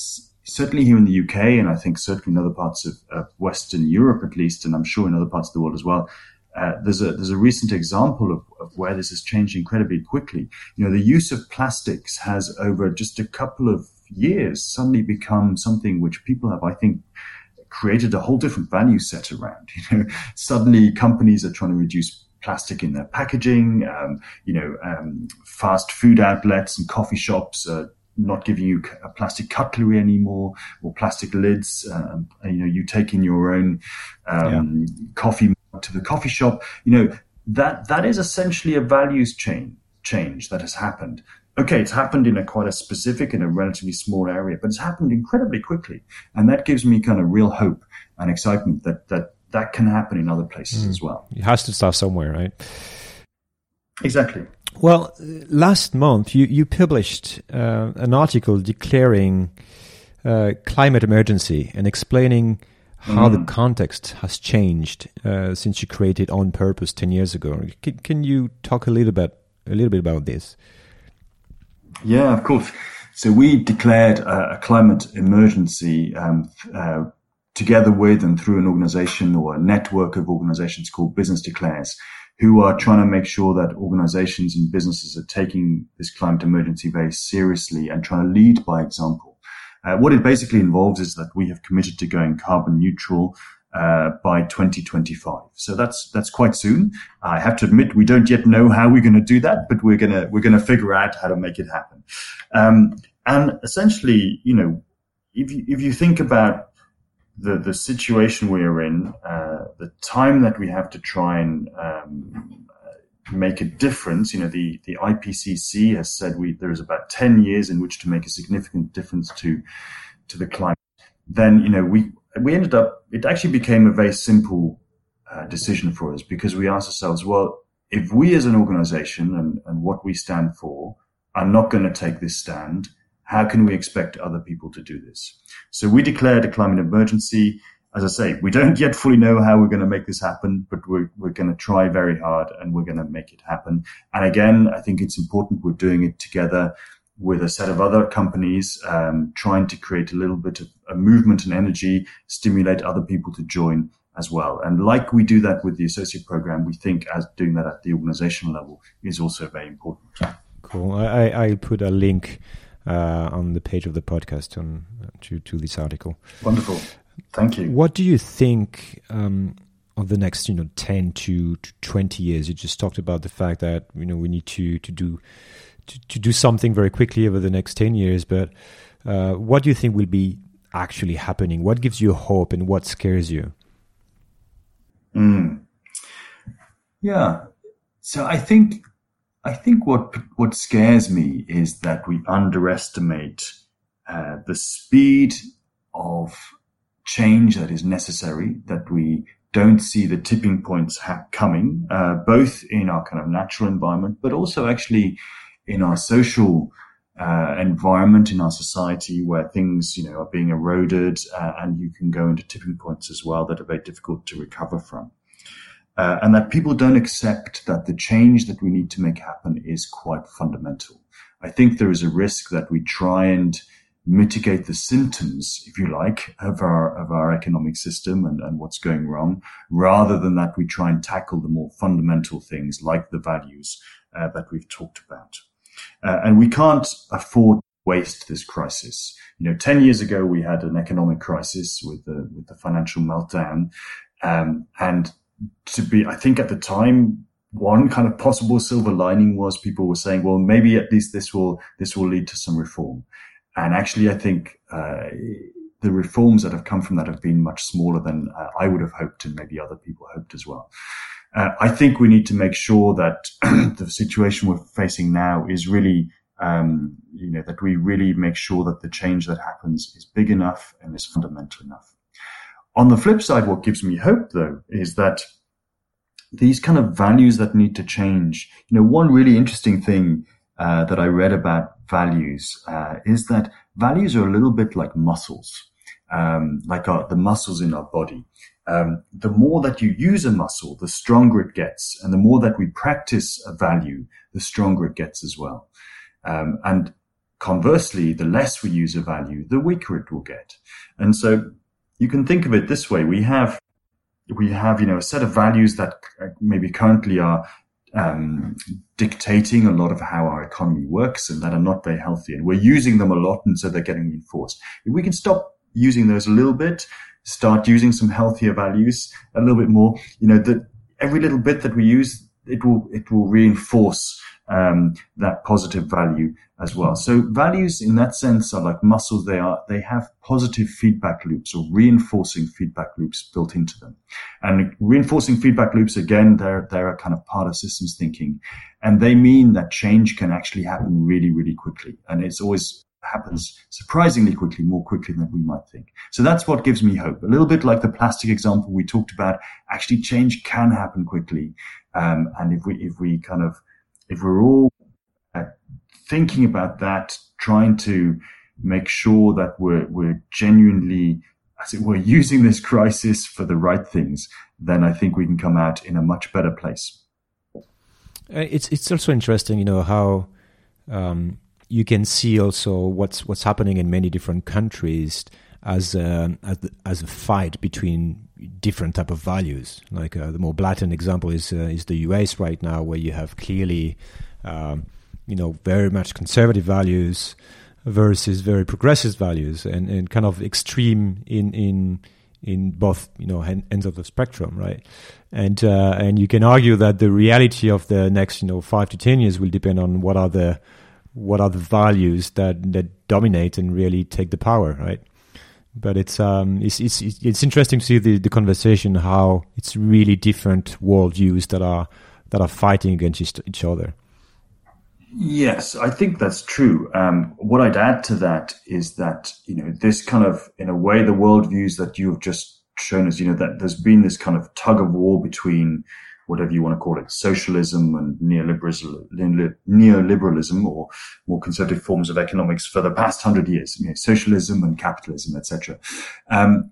certainly here in the UK, and I think certainly in other parts of, of, Western Europe at least, and I'm sure in other parts of the world as well, uh, there's a there's a recent example of, of where this has changed incredibly quickly. You know, the use of plastics has over just a couple of years suddenly become something which people have, I think, created a whole different value set around. You know, suddenly companies are trying to reduce plastic in their packaging. Um, you know, um, fast food outlets and coffee shops are not giving you a plastic cutlery anymore or plastic lids. Um, you know, you take in your own um, yeah. coffee to the coffee shop. You know, that that is essentially a values chain change that has happened okay, it's happened in a quite a specific and a relatively small area, but it's happened incredibly quickly. And that gives me kind of real hope and excitement that that, that can happen in other places mm. as well. It has to start somewhere, right? Exactly. Well, last month you, you published uh, an article declaring uh, climate emergency and explaining how mm. the context has changed uh, since you created On Purpose 10 years ago. Can, can you talk a little bit a little bit about this? Yeah, of course. So we declared a, a climate emergency um, uh, together with and through an organization or a network of organizations called Business Declares, who are trying to make sure that organizations and businesses are taking this climate emergency very seriously and trying to lead by example. Uh, what it basically involves is that we have committed to going carbon neutral uh, by 2025. So that's that's quite soon. I have to admit we don't yet know how we're going to do that, but we're gonna we're gonna figure out how to make it happen. Um, and essentially, you know, if you, if you think about the the situation we're in, uh, the time that we have to try and um, make a difference, you know, the the IPCC has said we there is about 10 years in which to make a significant difference to to the climate. Then you know we we ended up, it actually became a very simple uh, decision for us because we asked ourselves, well, if we as an organization and, and what we stand for are not going to take this stand, how can we expect other people to do this? So we declared a climate emergency. As I say, we don't yet fully know how we're going to make this happen, but we're, we're going to try very hard and we're going to make it happen. And again, I think it's important we're doing it together with a set of other companies um, trying to create a little bit of a movement and energy, stimulate other people to join as well. And like we do that with the associate program, we think as doing that at the organizational level is also very important. Cool. I, I put a link on the page of the podcast on to, to this article. Wonderful. Thank you. What do you think um, of the next, you know, 10 to, to 20 years? You just talked about the fact that, you know, we need to, to do to, to do something very quickly over the next 10 years. But uh, what do you think will be actually happening? What gives you hope and what scares you? Mm. Yeah. So I think I think what what scares me is that we underestimate uh, the speed of change that is necessary. That we don't see the tipping points ha- coming, uh, both in our kind of natural environment, but also actually in our social uh, environment in our society where things, you know, are being eroded, uh, and you can go into tipping points as well that are very difficult to recover from. Uh, and that people don't accept that the change that we need to make happen is quite fundamental. I think there is a risk that we try and mitigate the symptoms, if you like, of our of our economic system and, and what's going wrong, rather than that we try and tackle the more fundamental things like the values uh, that we've talked about. Uh, and we can't afford to waste this crisis. You know, ten years ago we had an economic crisis with the with the financial meltdown, um, and to be, I think at the time, one kind of possible silver lining was people were saying, well, maybe at least this will this will lead to some reform. And actually, I think uh, the reforms that have come from that have been much smaller than uh, I would have hoped, and maybe other people hoped as well. Uh, I think we need to make sure that the situation we're facing now is really, um, you know, that we really make sure that the change that happens is big enough and is fundamental enough. On the flip side, what gives me hope though is that these kind of values that need to change. You know, one really interesting thing uh, that I read about values uh, is that values are a little bit like muscles, um, like our, the muscles in our body. Um, the more that you use a muscle, the stronger it gets, and the more that we practice a value, the stronger it gets as well. Um, and conversely, the less we use a value, the weaker it will get. And so you can think of it this way: we have we have you know a set of values that uh, maybe currently are um, dictating a lot of how our economy works and that are not very healthy. And we're using them a lot, and so they're getting reinforced. If we can stop using those a little bit, start using some healthier values a little bit more, you know, that every little bit that we use, it will it will reinforce um, that positive value as well. So values in that sense are like muscles. They are, they have positive feedback loops or reinforcing feedback loops built into them. And reinforcing feedback loops, again, they're, they're a kind of part of systems thinking. And they mean that change can actually happen really, really quickly. And it's always happens surprisingly quickly, more quickly than we might think. So that's what gives me hope. A little bit like the plastic example we talked about. Actually, change can happen quickly. Um, and if we, if we kind of, if we're all uh, thinking about that, trying to make sure that we're, we're genuinely, as it were, using this crisis for the right things, then I think we can come out in a much better place. Uh, it's it's also interesting, you know, how um, you can see also what's what's happening in many different countries as a, as, a fight between different type of values. Like uh, the more blatant example is uh, is the U.S. right now, where you have clearly, um, you know, very much conservative values versus very progressive values, and, and kind of extreme in in in both you know ends of the spectrum, right? And uh, and you can argue that the reality of the next you know five to ten years will depend on what are the what are the values that that dominate and really take the power, right? but it's um it's it's it's interesting to see the the conversation how it's really different worldviews that are that are fighting against each other. Yes, I think that's true. Um, what I'd add to that is that you know this kind of, in a way, the worldviews that you have just shown us, you know, that there's been this kind of tug of war between whatever you want to call it, socialism and neoliberalism, neoliberalism or more conservative forms of economics for the past hundred years, you know, socialism and capitalism, etc. Um,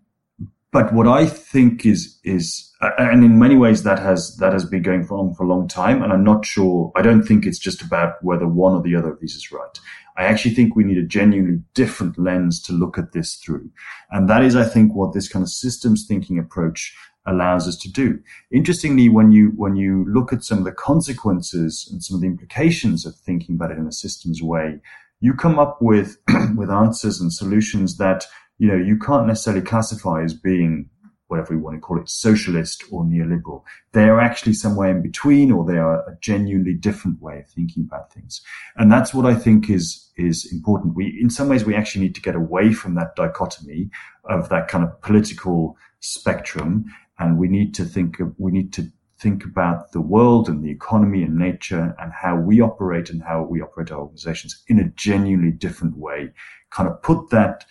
but what I think is is, and in many ways that has that has been going on for a long time, and I'm not sure. I don't think it's just about whether one or the other of these is right. I actually think we need a genuinely different lens to look at this through, and that is, I think, what this kind of systems thinking approach allows us to do. Interestingly, when you when you look at some of the consequences and some of the implications of thinking about it in a systems way, you come up with with answers and solutions that you know you can't necessarily classify as being whatever we want to call it, socialist or neoliberal. They are actually somewhere in between or they are a genuinely different way of thinking about things. And that's what I think is, is important. We, in some ways, we actually need to get away from that dichotomy of that kind of political spectrum. And we need to think of, we need to think about the world and the economy and nature and how we operate and how we operate our organizations in a genuinely different way. Kind of put that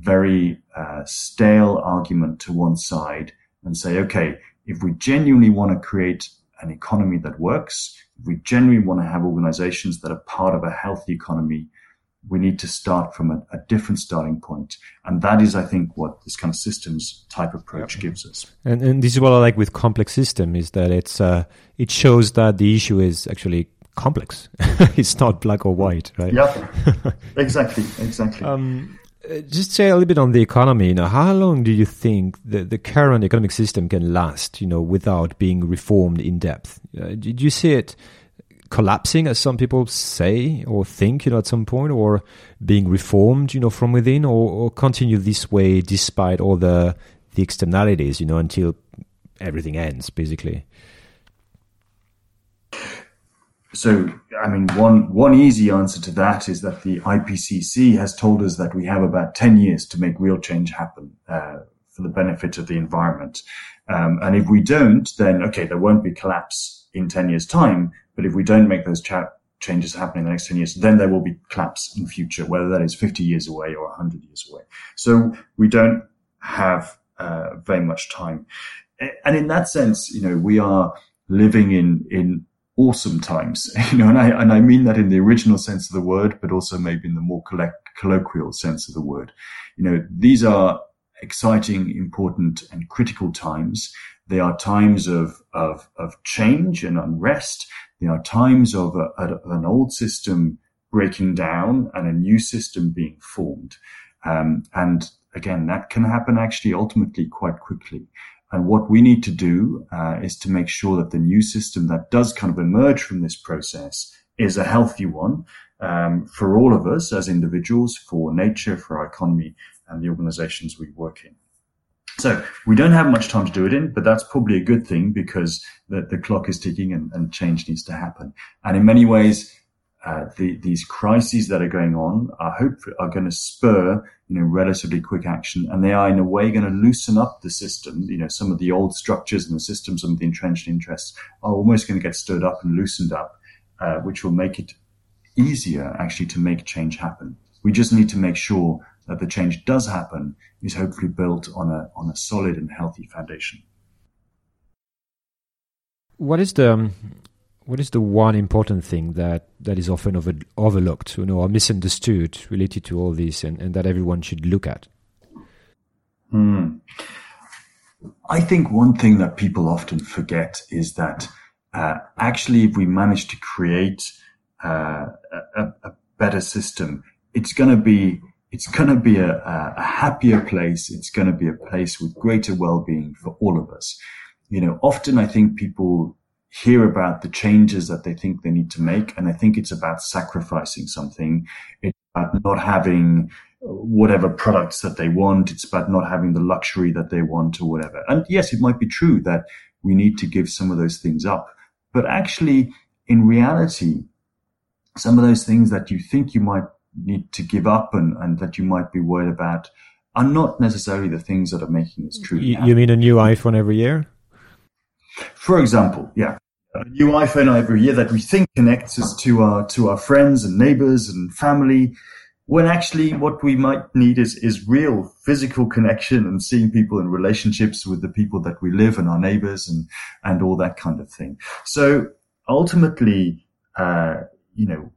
very uh, stale argument to one side and say, okay, if we genuinely want to create an economy that works, if we genuinely want to have organizations that are part of a healthy economy, we need to start from a, a, different starting point. And that is, I think, what this kind of systems type approach yep. gives us. And, and this is what I like with complex system is that it's, uh, it shows that the issue is actually complex. it's not black or white, right? Yeah, exactly, exactly. Um, uh, just say a little bit on the economy. You know, how long do you think the, the current economic system can last? You know, without being reformed in depth. Uh, did you see it collapsing, as some people say or think? You know, at some point, or being reformed? You know, from within, or, or continue this way despite all the the externalities? You know, until everything ends, basically. So, I mean, one, one easy answer to that is that the IPCC has told us that we have about 10 years to make real change happen, uh, for the benefit of the environment. Um, and if we don't, then okay, there won't be collapse in 10 years time. But if we don't make those cha- changes happen in the next 10 years, then there will be collapse in future, whether that is 50 years away or 100 years away. So we don't have, uh, very much time. And in that sense, you know, we are living in, in awesome times, you know, and I, and I mean that in the original sense of the word, but also maybe in the more collect, colloquial sense of the word. You know, these are exciting, important and critical times. They are times of, of, of change and unrest. They are times of, a, of an old system breaking down and a new system being formed. Um, and again, that can happen actually ultimately quite quickly. And what we need to do uh, is to make sure that the new system that does kind of emerge from this process is a healthy one um, for all of us as individuals, for nature, for our economy, and the organizations we work in. So we don't have much time to do it in, but that's probably a good thing because the, the clock is ticking and, and change needs to happen. And in many ways, uh, the, these crises that are going on are hope are going to spur, you know, relatively quick action, and they are in a way going to loosen up the system. You know, some of the old structures and the systems, some of the entrenched interests are almost going to get stirred up and loosened up, uh, which will make it easier actually to make change happen. We just need to make sure that the change does happen is hopefully built on a on a solid and healthy foundation. What is the what is the one important thing that, that is often over, overlooked you know, or misunderstood related to all this and, and that everyone should look at? Hmm. I think one thing that people often forget is that uh, actually, if we manage to create uh, a, a, better system, it's going to be it's going to be a, a happier place. It's going to be a place with greater well-being for all of us. You know, often I think people hear about the changes that they think they need to make. And I think it's about sacrificing something. It's about not having whatever products that they want. It's about not having the luxury that they want or whatever. And yes, it might be true that we need to give some of those things up. But actually, in reality, some of those things that you think you might need to give up and, and that you might be worried about are not necessarily the things that are making us truly. You, you mean a new iPhone every year? For example, yeah, a new iPhone every year that we think connects us to our to our friends and neighbors and family, when actually what we might need is is real physical connection and seeing people in relationships with the people that we live and our neighbors and and all that kind of thing. So ultimately, uh, you know,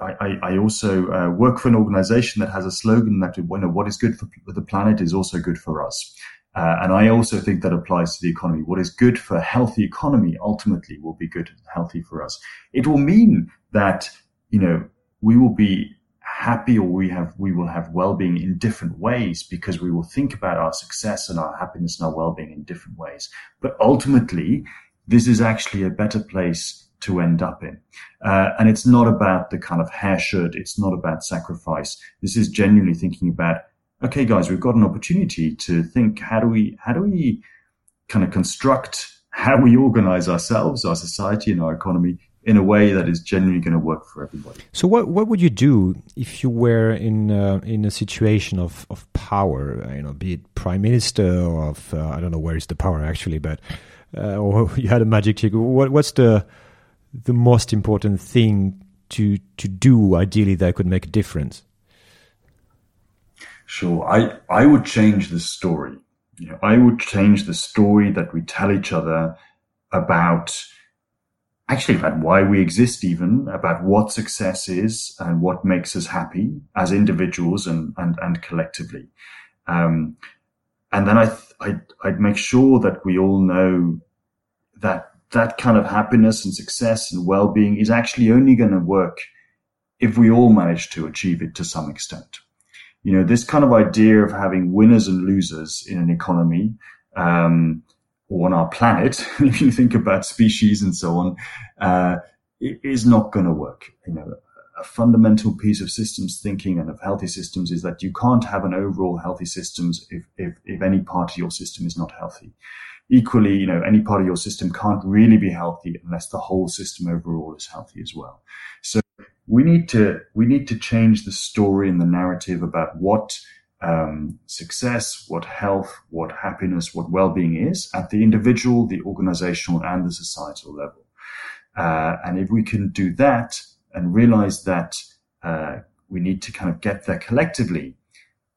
I, I, also uh, work for an organization that has a slogan that you know, what is good for the planet is also good for us. Uh, and I also think that applies to the economy. What is good for a healthy economy ultimately will be good and healthy for us. It will mean that, you know, we will be happy or we have, we will have well-being in different ways because we will think about our success and our happiness and our well-being in different ways. But ultimately, this is actually a better place to end up in. Uh, and it's not about the kind of hair shirt. It's not about sacrifice. This is genuinely thinking about okay, guys, we've got an opportunity to think how do we how do we kind of construct how we organize ourselves, our society, and our economy in a way that is genuinely going to work for everybody. So, what what would you do if you were in uh, in a situation of, of power? You know, be it prime minister or of uh, I don't know where is the power actually, but uh, or you had a magic trick. What what's the the most important thing to to do ideally that could make a difference? Sure, I I would change the story. You know, I would change the story that we tell each other about actually about why we exist even about what success is and what makes us happy as individuals and and, and collectively um, and then I th- I'd, I'd make sure that we all know that that kind of happiness and success and well-being is actually only going to work if we all manage to achieve it to some extent you know this kind of idea of having winners and losers in an economy um, or on our planet, if you think about species and so on, uh, is not going to work. You know, a fundamental piece of systems thinking and of healthy systems is that you can't have an overall healthy systems if, if, if any part of your system is not healthy. Equally, you know, any part of your system can't really be healthy unless the whole system overall is healthy as well. So we need to, we need to change the story and the narrative about what um, success, what health, what happiness, what well-being is at the individual, the organizational, and the societal level. Uh, and if we can do that and realize that uh, we need to kind of get there collectively,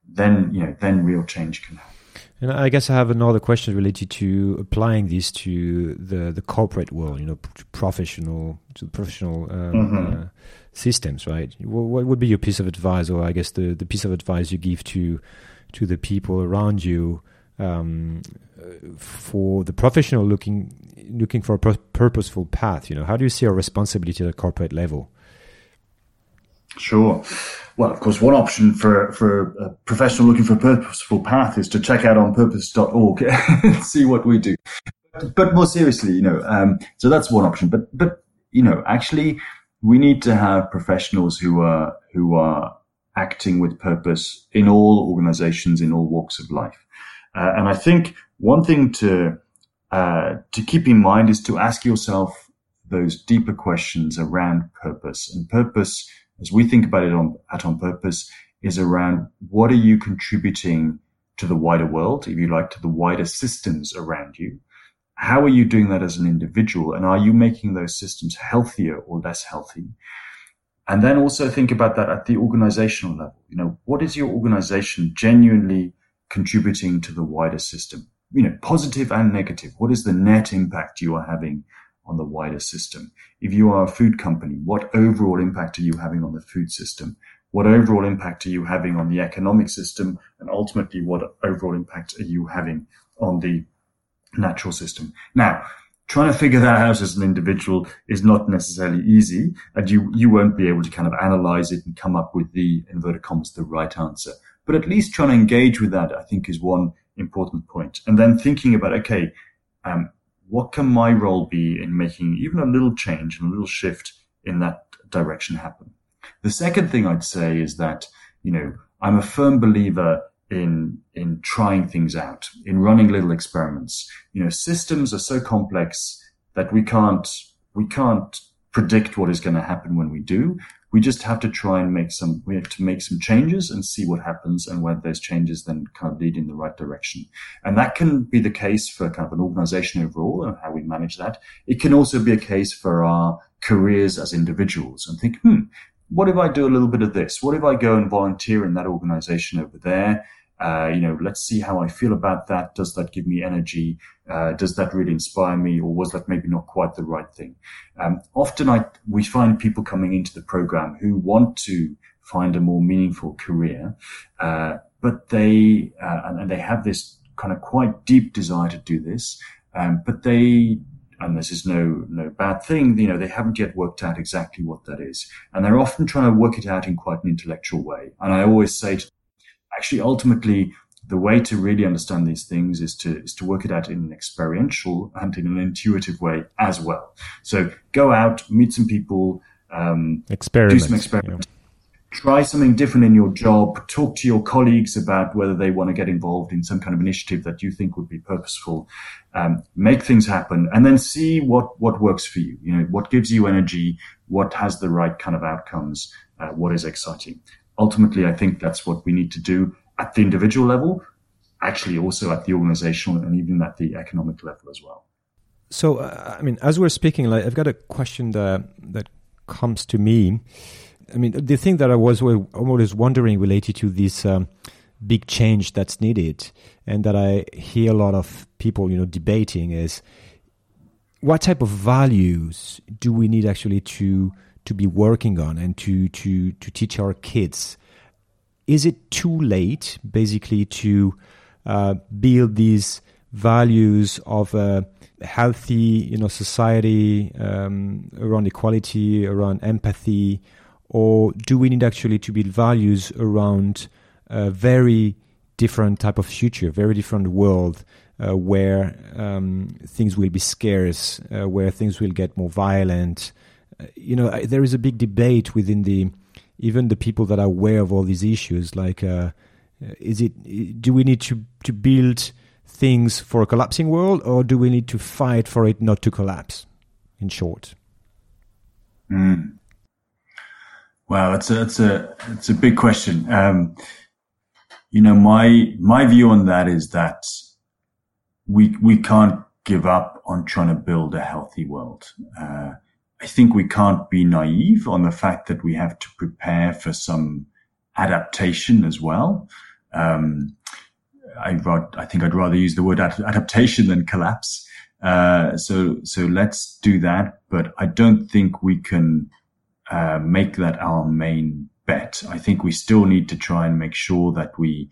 then you know, then real change can happen. And I guess I have another question related to applying this to the the corporate world, you know, professional to professional um, mm-hmm. uh, systems, right? What would be your piece of advice, or I guess the, the piece of advice you give to to the people around you um, for the professional looking looking for a purposeful path? You know, how do you see our responsibility at a corporate level? Sure. Well, of course, one option for, for a professional looking for a purposeful path is to check out onpurpose.org and see what we do. But more seriously, you know, um, so that's one option. But, but, you know, actually, we need to have professionals who are who are acting with purpose in all organizations in all walks of life. Uh, and I think one thing to uh, to keep in mind is to ask yourself those deeper questions around purpose. And purpose, as we think about it on, at On Purpose, is around what are you contributing to the wider world, if you like, to the wider systems around you how are you doing that as an individual? And are you making those systems healthier or less healthy? And then also think about that at the organizational level. You know, what is your organization genuinely contributing to the wider system? You know, positive and negative. What is the net impact you are having on the wider system? If you are a food company, what overall impact are you having on the food system? What overall impact are you having on the economic system? And ultimately, what overall impact are you having on the natural system. Now, trying to figure that out as an individual is not necessarily easy, and you you won't be able to kind of analyze it and come up with the inverted commas the right answer. But at least trying to engage with that, I think, is one important point. And then thinking about okay, um, what can my role be in making even a little change and a little shift in that direction happen? The second thing I'd say is that you know I'm a firm believer in in trying things out, in running little experiments. You know, systems are so complex that we can't we can't predict what is going to happen when we do. We just have to try and make some we have to make some changes and see what happens and whether those changes then kind of lead in the right direction. And that can be the case for kind of an organization overall and how we manage that. It can also be a case for our careers as individuals and think, hmm, what if I do a little bit of this? What if I go and volunteer in that organization over there? Uh, you know, let's see how I feel about that. Does that give me energy? Uh, does that really inspire me, or was that maybe not quite the right thing? Um, often, I we find people coming into the program who want to find a more meaningful career, uh, but they uh, and, and, they have this kind of quite deep desire to do this, um, but they. And this is no no bad thing, you know. They haven't yet worked out exactly what that is, and they're often trying to work it out in quite an intellectual way. And I always say to actually ultimately the way to really understand these things is to is to work it out in an experiential and in an intuitive way as well. So go out, meet some people, um, do some experiments, try something different in your job, talk to your colleagues about whether they want to get involved in some kind of initiative that you think would be purposeful, um, make things happen, and then see what, what works for you. You know, what gives you energy, what has the right kind of outcomes, uh, what is exciting. Ultimately, I think that's what we need to do at the individual level, actually also at the organizational and even at the economic level as well. So, uh, I mean, as we're speaking, like, I've got a question that, that comes to me I mean, the thing that I was always wondering related to this um, big change that's needed, and that I hear a lot of people, you know, debating is what type of values do we need actually to to be working on and to to to teach our kids? Is it too late, basically, to uh, build these values of a healthy, you know, society um, around equality, around empathy? or do we need actually to build values around a very different type of future, very different world uh, where um, things will be scarce, uh, where things will get more violent? You know, there is a big debate within the even the people that are aware of all these issues. Like, uh, is it do we need to to build things for a collapsing world, or do we need to fight for it not to collapse? In short. Mm. Wow, it's a it's a it's a big question. Um, you know, my my view on that is that we we can't give up on trying to build a healthy world. Uh, I think we can't be naive on the fact that we have to prepare for some adaptation as well. Um, I, I think I'd rather use the word adaptation than collapse. Uh, so so let's do that. But I don't think we can uh, make that our main bet. I think we still need to try and make sure that we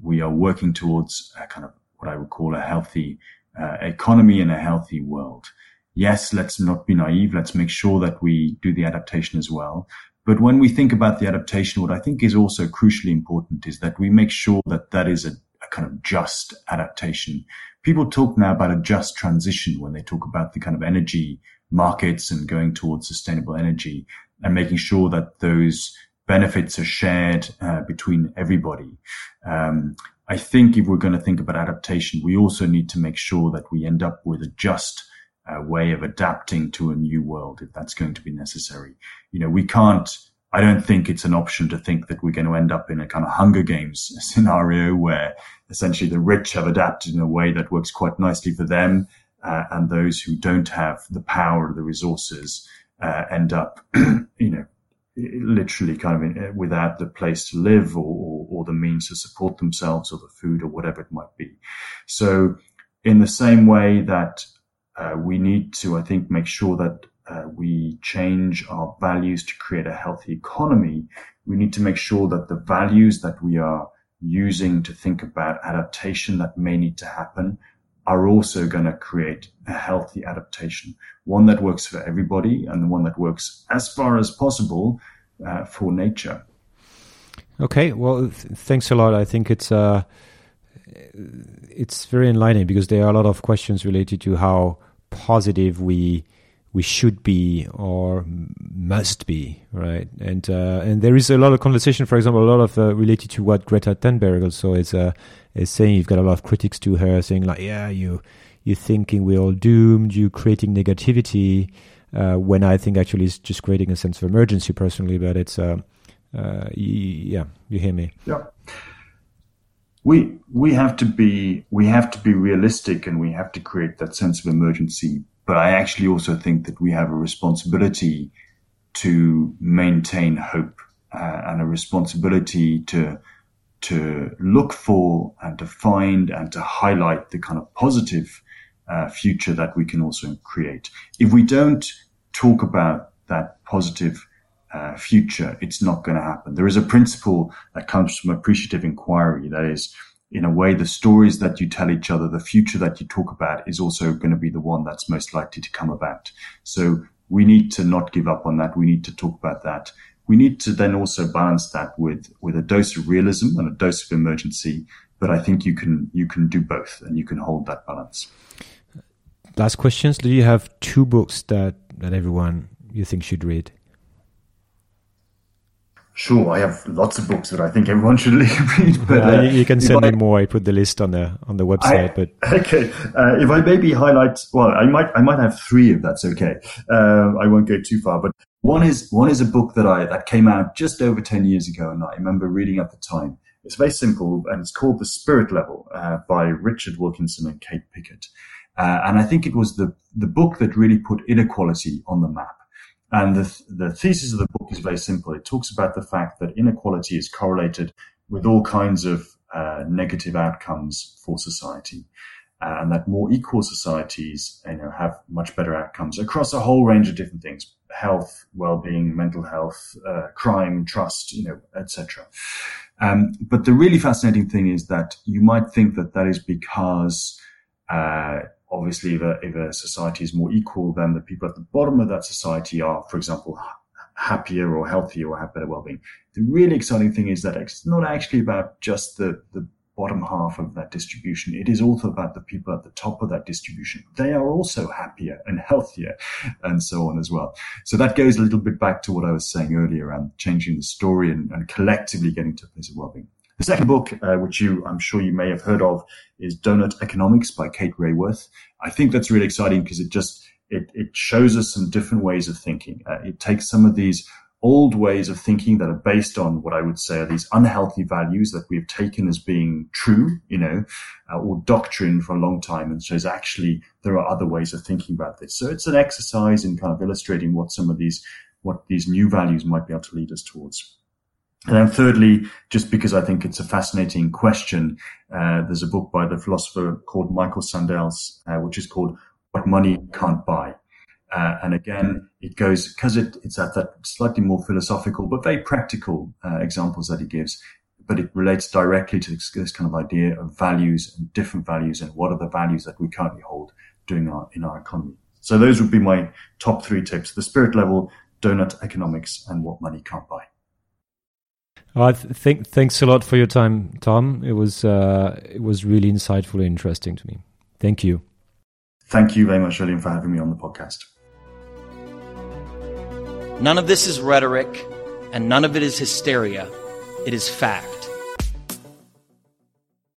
we are working towards a kind of what I would call a healthy uh, economy and a healthy world. Yes, let's not be naive. Let's make sure that we do the adaptation as well. But when we think about the adaptation, what I think is also crucially important is that we make sure that that is a, a kind of just adaptation. People talk now about a just transition when they talk about the kind of energy markets and going towards sustainable energy and making sure that those benefits are shared uh, between everybody. Um, I think if we're going to think about adaptation, we also need to make sure that we end up with a just uh, way of adapting to a new world if that's going to be necessary. You know, we can't, I don't think it's an option to think that we're going to end up in a kind of Hunger Games scenario where essentially the rich have adapted in a way that works quite nicely for them. Uh, and those who don't have the power or the resources uh, end up, you know, literally kind of in, uh, without the place to live or, or, or, the means to support themselves or the food or whatever it might be. So in the same way that uh, we need to, I think, make sure that uh, we change our values to create a healthy economy, we need to make sure that the values that we are using to think about adaptation that may need to happen are also going to create a healthy adaptation, one that works for everybody and the one that works as far as possible uh, for nature. Okay, well, th- thanks a lot. I think it's uh, it's very enlightening because there are a lot of questions related to how positive we we should be or must be, right? And uh, and there is a lot of conversation, for example, a lot of uh, related to what Greta Thunberg also is uh, is saying. You've got a lot of critics to her saying like, yeah, you you're thinking we're all doomed, you creating negativity. Uh, when I think actually it's just creating a sense of emergency personally, but it's uh, uh, yeah, you hear me? Yeah. We we have to be we have to be realistic and we have to create that sense of emergency but I actually also think that we have a responsibility to maintain hope uh, and a responsibility to to look for and to find and to highlight the kind of positive uh, future that we can also create. If we don't talk about that positive uh, future, it's not going to happen. There is a principle that comes from appreciative inquiry that is in a way, the stories that you tell each other, the future that you talk about is also going to be the one that's most likely to come about. So we need to not give up on that. We need to talk about that. We need to then also balance that with, with a dose of realism and a dose of emergency. But I think you can, you can do both and you can hold that balance. Last questions. Do you have two books that, that everyone you think should read? Sure, I have lots of books that I think everyone should read. But uh, you, you, can send I, me more. I put the list on the on the website. I, but okay, uh, if I maybe highlight, well, I might I might have three if that's okay. Uh, I won't go too far, but one is one is a book that I that came out just over ten years ago, and I remember reading at the time. It's very simple, and it's called The Spirit Level uh, by Richard Wilkinson and Kate Pickett. Uh, and I think it was the the book that really put inequality on the map. And the, the thesis of the book is very simple. It talks about the fact that inequality is correlated with all kinds of uh, negative outcomes for society. Uh, and that more equal societies, you know, have much better outcomes across a whole range of different things: health, well-being, mental health, uh, crime, trust, you know, etc. Um, but the really fascinating thing is that you might think that that is because uh, obviously if a, if a society is more equal, then the people at the bottom of that society are, for example, happier or healthier or have better well-being. The really exciting thing is that it's not actually about just the, the bottom half of that distribution. It is also about the people at the top of that distribution. They are also happier and healthier and so on as well. So that goes a little bit back to what I was saying earlier around changing the story and, and collectively getting to a place of well-being. The second book, uh, which you, I'm sure you may have heard of, is Doughnut Economics by Kate Raworth. I think that's really exciting because it just, it, it shows us some different ways of thinking. Uh, it takes some of these old ways of thinking that are based on what I would say are these unhealthy values that we've taken as being true, you know, uh, or doctrine for a long time and says actually there are other ways of thinking about this. So it's an exercise in kind of illustrating what some of these, what these new values might be able to lead us towards. And then thirdly, just because I think it's a fascinating question, uh, there's a book by the philosopher called Michael Sandels, uh, which is called What Money Can't Buy. Uh, and again, it goes, because it, it's at that slightly more philosophical, but very practical uh, examples that he gives, but it relates directly to this, this, kind of idea of values and different values and what are the values that we currently hold doing our, in our economy. So those would be my top three tips, the spirit level, doughnut economics, and what money can't buy. I think thanks a lot for your time, Tom. It was uh, it was really insightful and interesting to me. Thank you. Thank you very much, William, for having me on the podcast. None of this is rhetoric, and none of it is hysteria. It is fact.